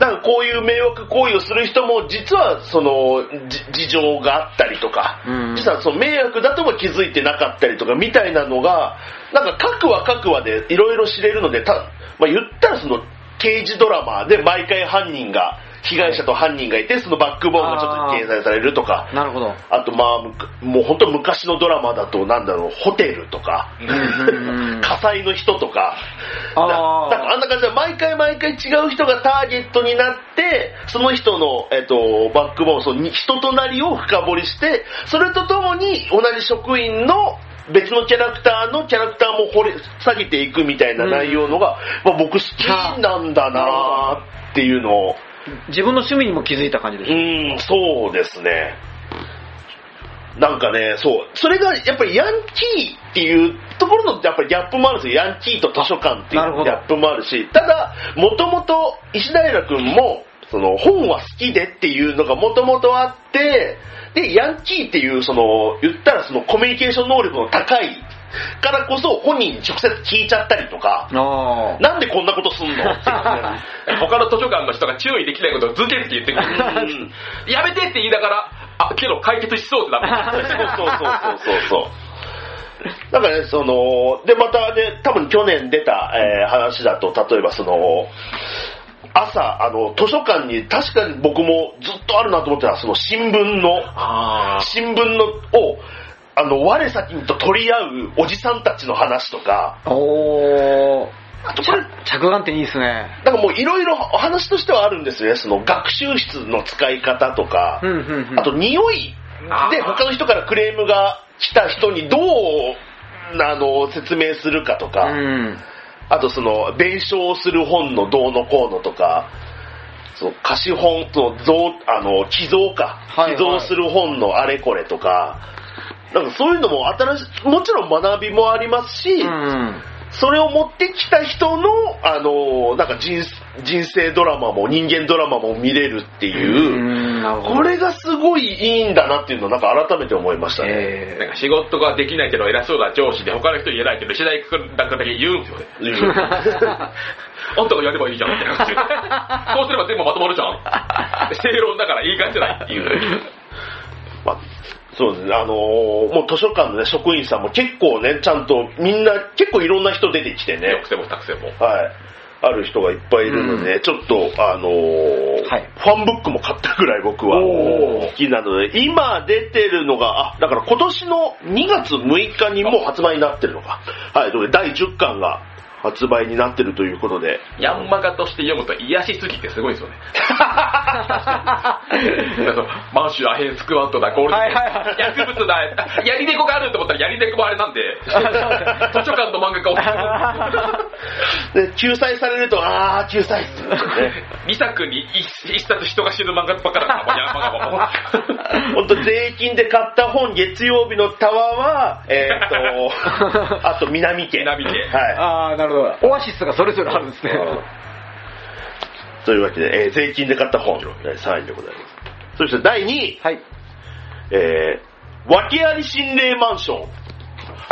なんかこういう迷惑行為をする人も実はそのじ事情があったりとか、うん。実はその迷惑だとも気づいてなかったりとかみたいなのがなんか各話各話でいろいろ知れるのでた、まあ、言ったらその刑事ドラマで毎回犯人が被害者と犯人がいてそのバックボーンがちょっと掲載されるとか。なるほど。あとまあもう本当昔のドラマだとなんだろうホテルとか。うん火災の人とか。あー。ななんかあんな感じで毎回毎回違う人がターゲットになってその人の、えっとバックボーンその人となりを深掘りしてそれとともに同じ職員の別のキャラクターのキャラクターも掘り下げていくみたいな内容のが、まあ、僕好きなんだなっていうのを自分の趣味にも気づいた感じでうす。ーん、そうですね。なんかね、そう。それがやっぱりヤンキーっていうところのやっぱりギャップもあるんですよ。ヤンキーと図書館っていうギャップもあるし、ただ、もともと石平くんも、その本は好きでっていうのがもともとあって、で、ヤンキーっていう、その、言ったらそのコミュニケーション能力の高いからこそ本人に直接聞いちゃったりとか。なんでこんなことすんのって 他の図書館の人が注意できないことをずけって言ってくる。うんやめてって言いながら、あ、けど解決しそうってなる。そうそうそうそうそう。なんかね、その、で、またね、多分去年出た、えー話だと、例えばその、朝、あの、図書館に確かに僕もずっとあるなと思ってたその新聞の、新聞のを、あの、我先にと取り合うおじさんたちの話とか、おー。あとこれ、着眼点いいですね。なんかもういろいろお話としてはあるんですよね。その学習室の使い方とか、うんうんうん。あと匂いで他の人からクレームが来た人にどうあの説明するかとか、うん。あとその弁償する本のどうのこうのとか、その貸本と造あの寄贈か、はいはい寄贈する本のあれこれとか、なんかそういうのも新しい、もちろん学びもありますし、うん。それを持ってきた人の、あの、なんか人人生ドラマも人間ドラマも見れるっていう。これがすごいいいんだなっていうのをなんか改めて思いましたね。えなんか仕事ができないけど偉そうな上司で他の人に言えないけど、次第だけだけ言うんですよね。あんたがやればいいじゃんって話。そうすれば全部まとまるじゃん。正論だから言い返せないっていう。まあそうですね、あのーもう図書館のね、職員さんも結構ね、ちゃんとみんな、結構いろんな人出てきてね。よく、てもたくせも。はい。ある人がいっぱいいるので、ちょっと、あのーはい。ファンブックも買ったぐらい僕は好きなので、今出てるのが、あ、だから今年の2月6日にもう発売になってるのか。はい、第10巻が発売になってるということで、ヤンマガとして読むと癒しすぎてすごいですよね。マンシュアヘンスクワットだ、ゴールド、はいはいはい薬物だ、やり猫があると思ったらやり猫もあれなんで、図書館の漫画家をで救済されると、あー、救済っすよね。2作に 1, 冊人が死ぬ漫画ばっかだから、ヤンマガはもう。本当税金で買った本、月曜日のタワーは、えっ、と、あと南家。南家はい。ああ、なるほど。オアシスがそれぞれあるんですね。というわけで、えー税金で買った本、第3位でございます。そして第2位、はい。えー、訳あり心霊マンション。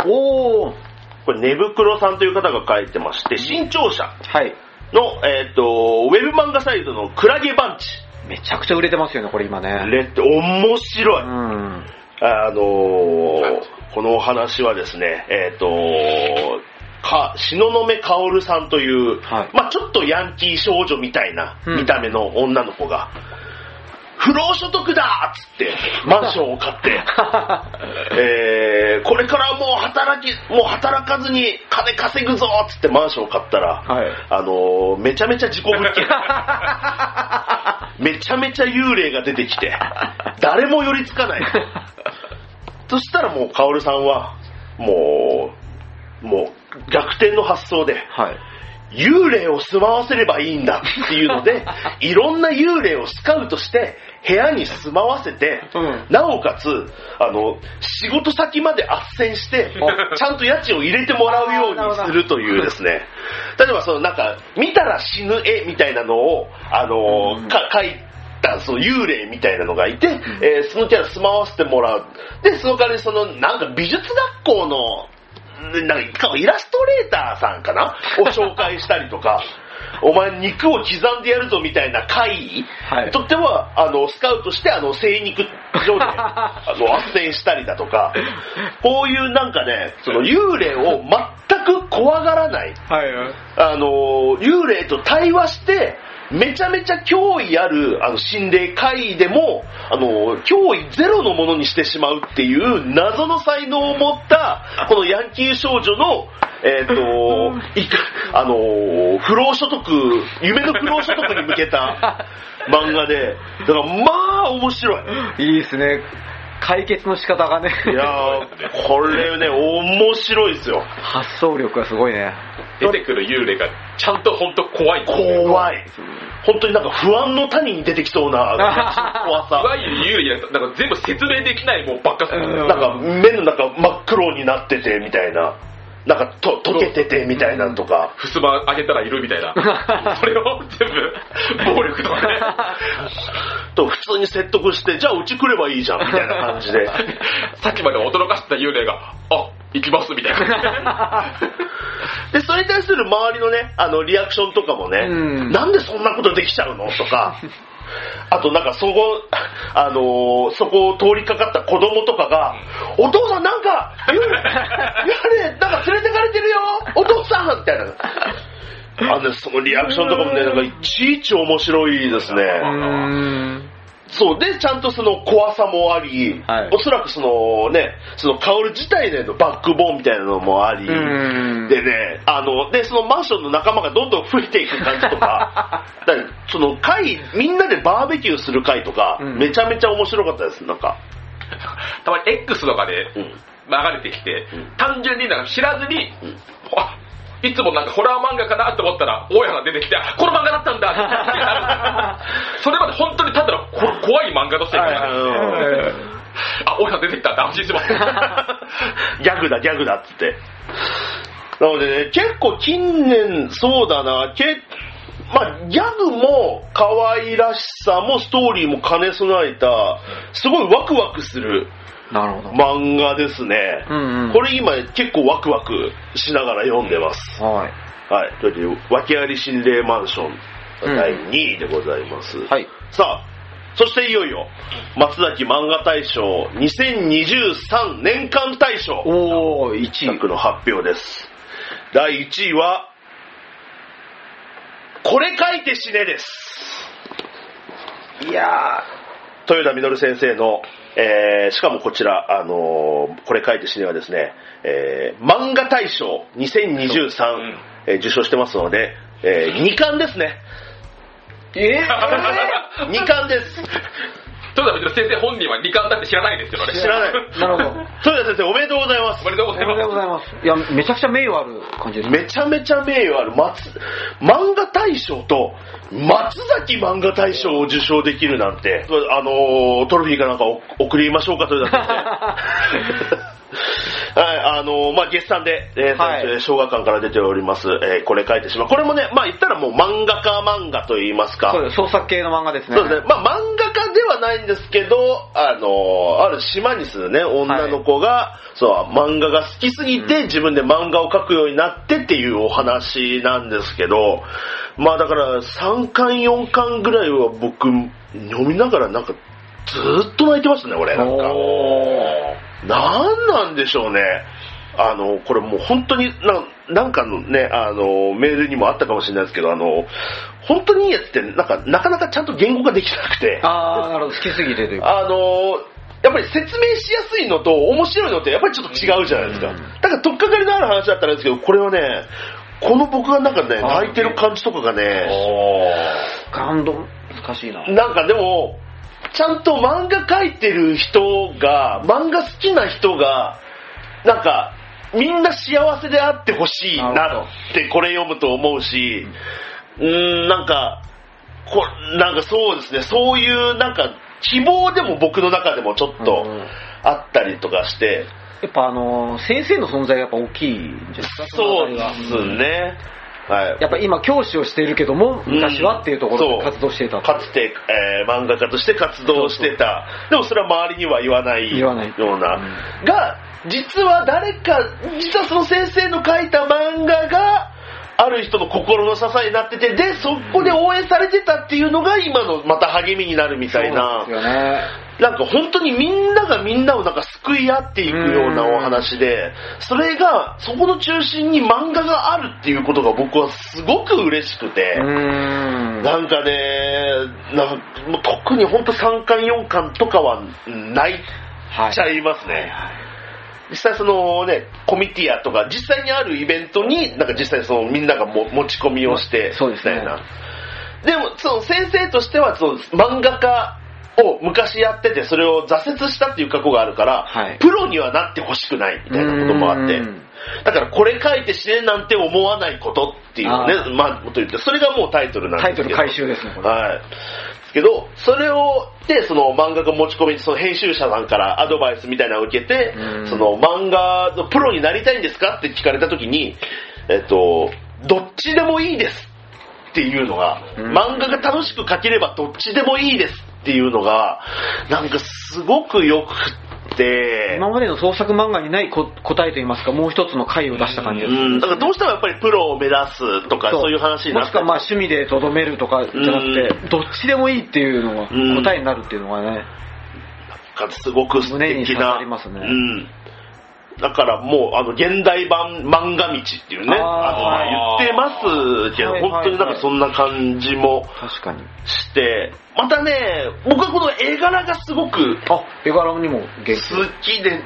おー。これ、寝袋さんという方が書いてまして、新潮社はい。の、えっ、と、ウェブ漫画サイトのクラゲバンチ。めちゃくちゃ売れてますよね、これ今ね。レって面白い。うん。あのーこのお話はですね、えっ、とか、東雲薫さんという、はいまあちょっとヤンキー少女みたいなうん見た目の女の子が、不労所得だっつって、マンションを買って、えー、これからもう働き、もう働かずに金稼ぐぞっつってマンションを買ったら、はいあのーめちゃめちゃ事故物件。めちゃめちゃ幽霊が出てきて、誰も寄りつかない。そしたらもう、カオルさんは、もう、もう、逆転の発想で、はい。幽霊を住まわせればいいんだっていうので、いろんな幽霊をスカウトして、部屋に住まわせて、うん。なおかつ、あの、仕事先まで斡旋して、ちゃんと家賃を入れてもらうようにするというですね、例えばそのなんか、見たら死ぬ絵みたいなのを、あの、うん。か描いたその幽霊みたいなのがいて、えーそのキャラ住まわせてもらう。で、その代わりその、なんか美術学校の、なんかイラストレーターさんかな？を紹介したりとか、お前肉を刻んでやるぞみたいな会？議はい。とっては、あの、スカウトして、あの、精肉所で、あの、斡旋したりだとか、こういうなんかね、その幽霊を全く怖がらない、はい。あの、幽霊と対話して、めちゃめちゃ脅威ある、あの、心霊会でも、あの、脅威ゼロのものにしてしまうっていう謎の才能を持った、このヤンキー少女の、えっ、と、いか、あの、不労所得、夢の不労所得に向けた漫画で、だからまあ面白い。いいですね。解決の仕方がね。いやー、これね、面白いですよ。発想力がすごいね。出てくる幽霊がちゃんと本当怖い。怖い。本当になんか不安の谷に出てきそうな 怖さ。いわゆる幽霊じゃななんか全部説明できないもんばっかなんか目の中真っ黒になっててみたいな。なんかと溶けててみたいなのとか、ふすま上げたらいるみたいな。それを全部、暴力とかね。と普通に説得して、じゃあうち来ればいいじゃんみたいな感じで。さっきまで驚かしてた幽霊が、あ、行きますみたいな。で、それに対する周りのね、あの、リアクションとかもね、うんなんでそんなことできちゃうのとか、あとなんかそこ、あのーそこを通りかかった子供とかが、お父さんなんか、やれ、なんか連れてかれてるよお父さんみたいな。あのね、そのリアクションとかもね、なんかいちいち面白いですね。うん。そう。で、ちゃんとその怖さもあり、はいおそらくそのね、その薫自体でのバックボーンみたいなのもあり、うんでね、あの、で、そのマンションの仲間がどんどん増えていく感じとか、だからその会、みんなでバーベキューする会とか、うんめちゃめちゃ面白かったです、なんか。たまに X とかでうん。流れてきて、うん単純になんか知らずに、うんあいつもなんかホラー漫画かなと思ったら、大家が出てきて、あこの漫画だったんだ。っ てそれまで本当にただのこ怖い漫画として、はいはいあ、大家が出てきた。って安心します。ギャグだ、ギャグだっつって。なのでね、結構近年、そうだな、けまあ、ギャグも可愛らしさもストーリーも兼ね備えた、すごいワクワクするなるほど。漫画ですね。うんうんこれ今結構ワクワクしながら読んでます。はい。はい。というわけで、訳あり心霊マンション第2位でございます。はい。さあ、そしていよいよ、松崎漫画大賞2023年間大賞おー、1位。作の発表です。第1位は、これ書いて死ねです。いやー、豊田実先生の、えーしかもこちら、あのーこれ書いて死ねはですね、えー漫画大賞2023、えー受賞してますので、え2冠ですね。え2 冠です。豊田先生本人は二冠だって知らないですよね。知らない。なるほど。豊田先生おめでとうございますおめ。でとうごおめでざいます。とうございます。いや、めちゃくちゃ名誉ある感じです。めちゃめちゃ名誉ある松漫画大賞と松崎漫画大賞を受賞できるなんて、あのートロフィーかなんかお送りましょうかというだけで。はい、あのーまあ、月産で、えーはい小学館から出ております、えーこれ書いてしまう。これもね、まあ言ったらもう漫画家漫画と言いますか。そうです創作系の漫画ですね。そうですね。まあ、漫画家ではないんですけど、あの、ある島に住むね、女の子が、そう、漫画が好きすぎて、自分で漫画を描くようになってっていうお話なんですけど、まあだから、3巻、4巻ぐらいは僕、読みながらなんか、ずーっと泣いてましたね、俺。なんか。なんなんでしょうね。あの、これもう本当にな、なんかのね、あの、メールにもあったかもしれないですけど、あの、本当にいいやつって、なんか、なかなかちゃんと言語化できなくて、あー、なるほど。好きすぎてというか。あの、やっぱり説明しやすいのと面白いのってやっぱりちょっと違うじゃないですか。うんだから、とっかかりのある話だったらですけど、これはね、この僕がなんかね、あ泣いてる感じとかがね、感動、難しいな。なんかでも、ちゃんと漫画描いてる人が、漫画好きな人が、なんか、みんな幸せであってほしいなってこれ読むと思うし、うーん、なんか、こなんかそうですね、そういうなんか、希望でも僕の中でもちょっとうんあったりとかして、やっぱあのー先生の存在がやっぱ大きいんじゃないですか？そうですがね。はい。やっぱ今教師をしているけども、昔はっていうところで活動していたと。かつて、えー漫画家として活動してた。でもそれは周りには言わない言わないような。が、実は誰か、実はその先生の描いた漫画が、ある人の心の支えになってて、で、そこで応援されてたっていうのが今のまた励みになるみたいな。そうですよね。なんか本当にみんながみんなをなんか救い合っていくようなお話で、それが、そこの中心に漫画があるっていうことが僕はすごく嬉しくて。なんかね、なんもう特に本当3巻4巻とかは泣いはいちゃいますね。実際そのね、コミティアとか実際にあるイベントになんか実際そのみんながも持ち込みをして、そうですね。でも、その先生としてはその漫画家を昔やっててそれを挫折したっていう過去があるから、はい。プロにはなってほしくないみたいなこともあって。だからこれ書いて死ねなんて思わないことっていうのねあ、まあ、もっと言って、それがもうタイトルなんですけど。タイトル回収ですね。はい。けど、それを、で、その漫画が持ち込み、その編集者さんからアドバイスみたいなのを受けてうん、その漫画のプロになりたいんですかって聞かれた時に、えっと、どっちでもいいですっていうのが、うん。漫画が楽しく描ければどっちでもいいですっていうのが、なんかすごくよくって、今までの創作漫画にないこ答えといいますか、もう一つの回を出した感じです。うん、だからどうしてもやっぱりプロを目指すとかそう。いう話になって。もしくはまあ趣味でとどめるとかじゃなくて、どっちでもいいっていうのがうん。答えになるっていうのがね、がすごく素胸に刺敵な。さりますね。うん。だからもう、あの、現代版漫画道っていうね、ああの、言ってますけど、本当になんかそんな感じも確かに。して、またね、僕はこの絵柄がすごくあ、絵柄にも。好きで、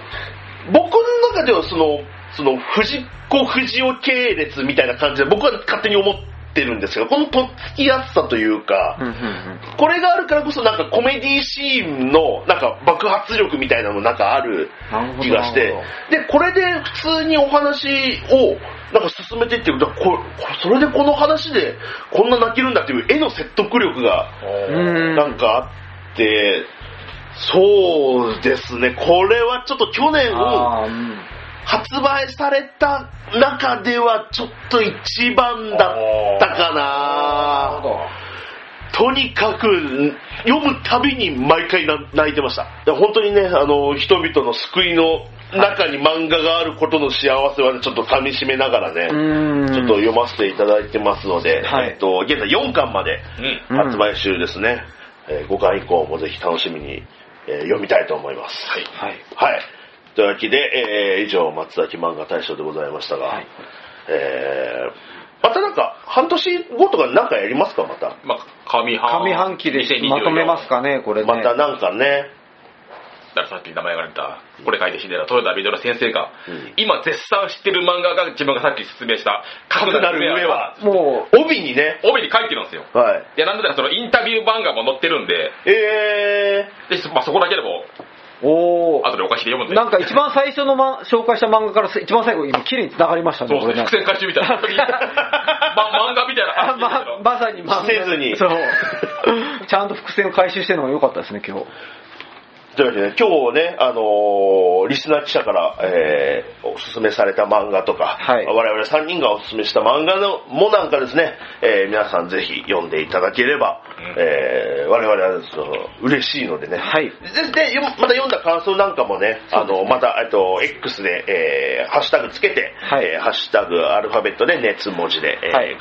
僕の中ではその、その、藤子不二雄系列みたいな感じで僕は勝手に思ってるんですけど、このとっつきやすさというか、うんうんうん。これがあるからこそなんかコメディシーンのなんか爆発力みたいなのなんかある気がしてで、これで普通にお話をなんか進めていってると、こそれでこの話でこんな泣けるんだっていう絵の説得力がうん。なんかあって、そうですね、これはちょっと去年発売された中ではちょっと一番だったかなとにかく読むたびに毎回な泣いてました。で本当にね、あの、人々の救いの中に漫画があることの幸せはね、ちょっと噛み締めながらね、うんちょっと読ませていただいてますので、はいえっと、現在4巻までうん。うん発売中ですね。え5巻以降もぜひ楽しみに、えー読みたいと思います。はい。はい。はい。というわけで、えー以上、松崎漫画大賞でございましたが、はいえーまたなんか、半年後とかなんかやりますか、また？まあ、上半上半期で2024まとめますかね、これね。またなんかね、だからさっき名前が出た、これ書いて死んでた豊田ビドラ先生が、うん今絶賛知ってる漫画が自分がさっき説明した、かくなる上は、も帯にね、帯に書いてるんですよ。はい。いや、なんだらそのインタビュー漫画も載ってるんで、えでまあ、そこだけでも、う、おー。後でお貸しで読むんで。なんか一番最初の、ま、紹介した漫画から一番最後、今、綺麗に繋がりましたね、これねそうですね、。伏線回収みたいな。ま、漫画みたいなあ話ままさに漫画せずにそう。ちゃんと伏線を回収してるのが良かったですね、今日。ー、というわけで、今日ね、あのーリスナー記者から、えーおすすめされた漫画とか、はい。我々3人がおすすめした漫画のもなんかですね、えー皆さんぜひ読んでいただければ、うん。えー我々はその嬉しいのでね、はい。ででよまた読んだ感想なんかもね、あの、また、えっと、X で、えーハッシュタグつけて、はい。えーハッシュタグアルファベットで熱文字で、えーはい。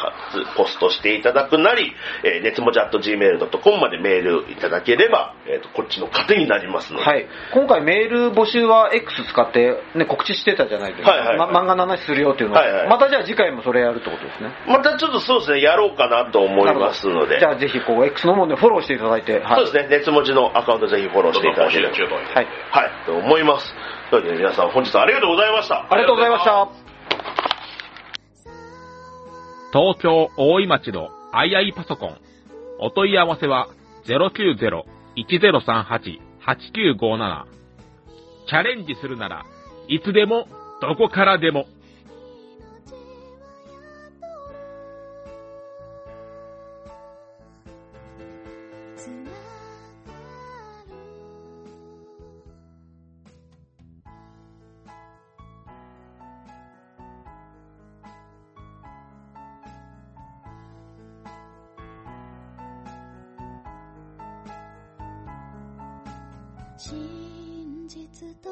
ポストしていただくなり、えー、熱文字 at gmail.com までメールいただければ、えーと、こっちの糧になりますので、はい。今回メール募集は X 使って、ね、告知してたじゃないですか。はいはいはいま漫画の話するよっていうのは、はいはいまたじゃあ次回もそれやるってことですね。またちょっとそうですね、やろうかなと思いますので、じゃあぜひこう X の方でフォローしていただいて、はい。そうですね、熱文字のアカウントぜひフォローしていただければ、どんどん募集中とはい。はい、と思います。というわけで皆さん本日はありがとうございました。ありがとうございました。東京大井町のあいあいパソコン。お問い合わせは8957。チャレンジするならいつでもどこからでも。真実と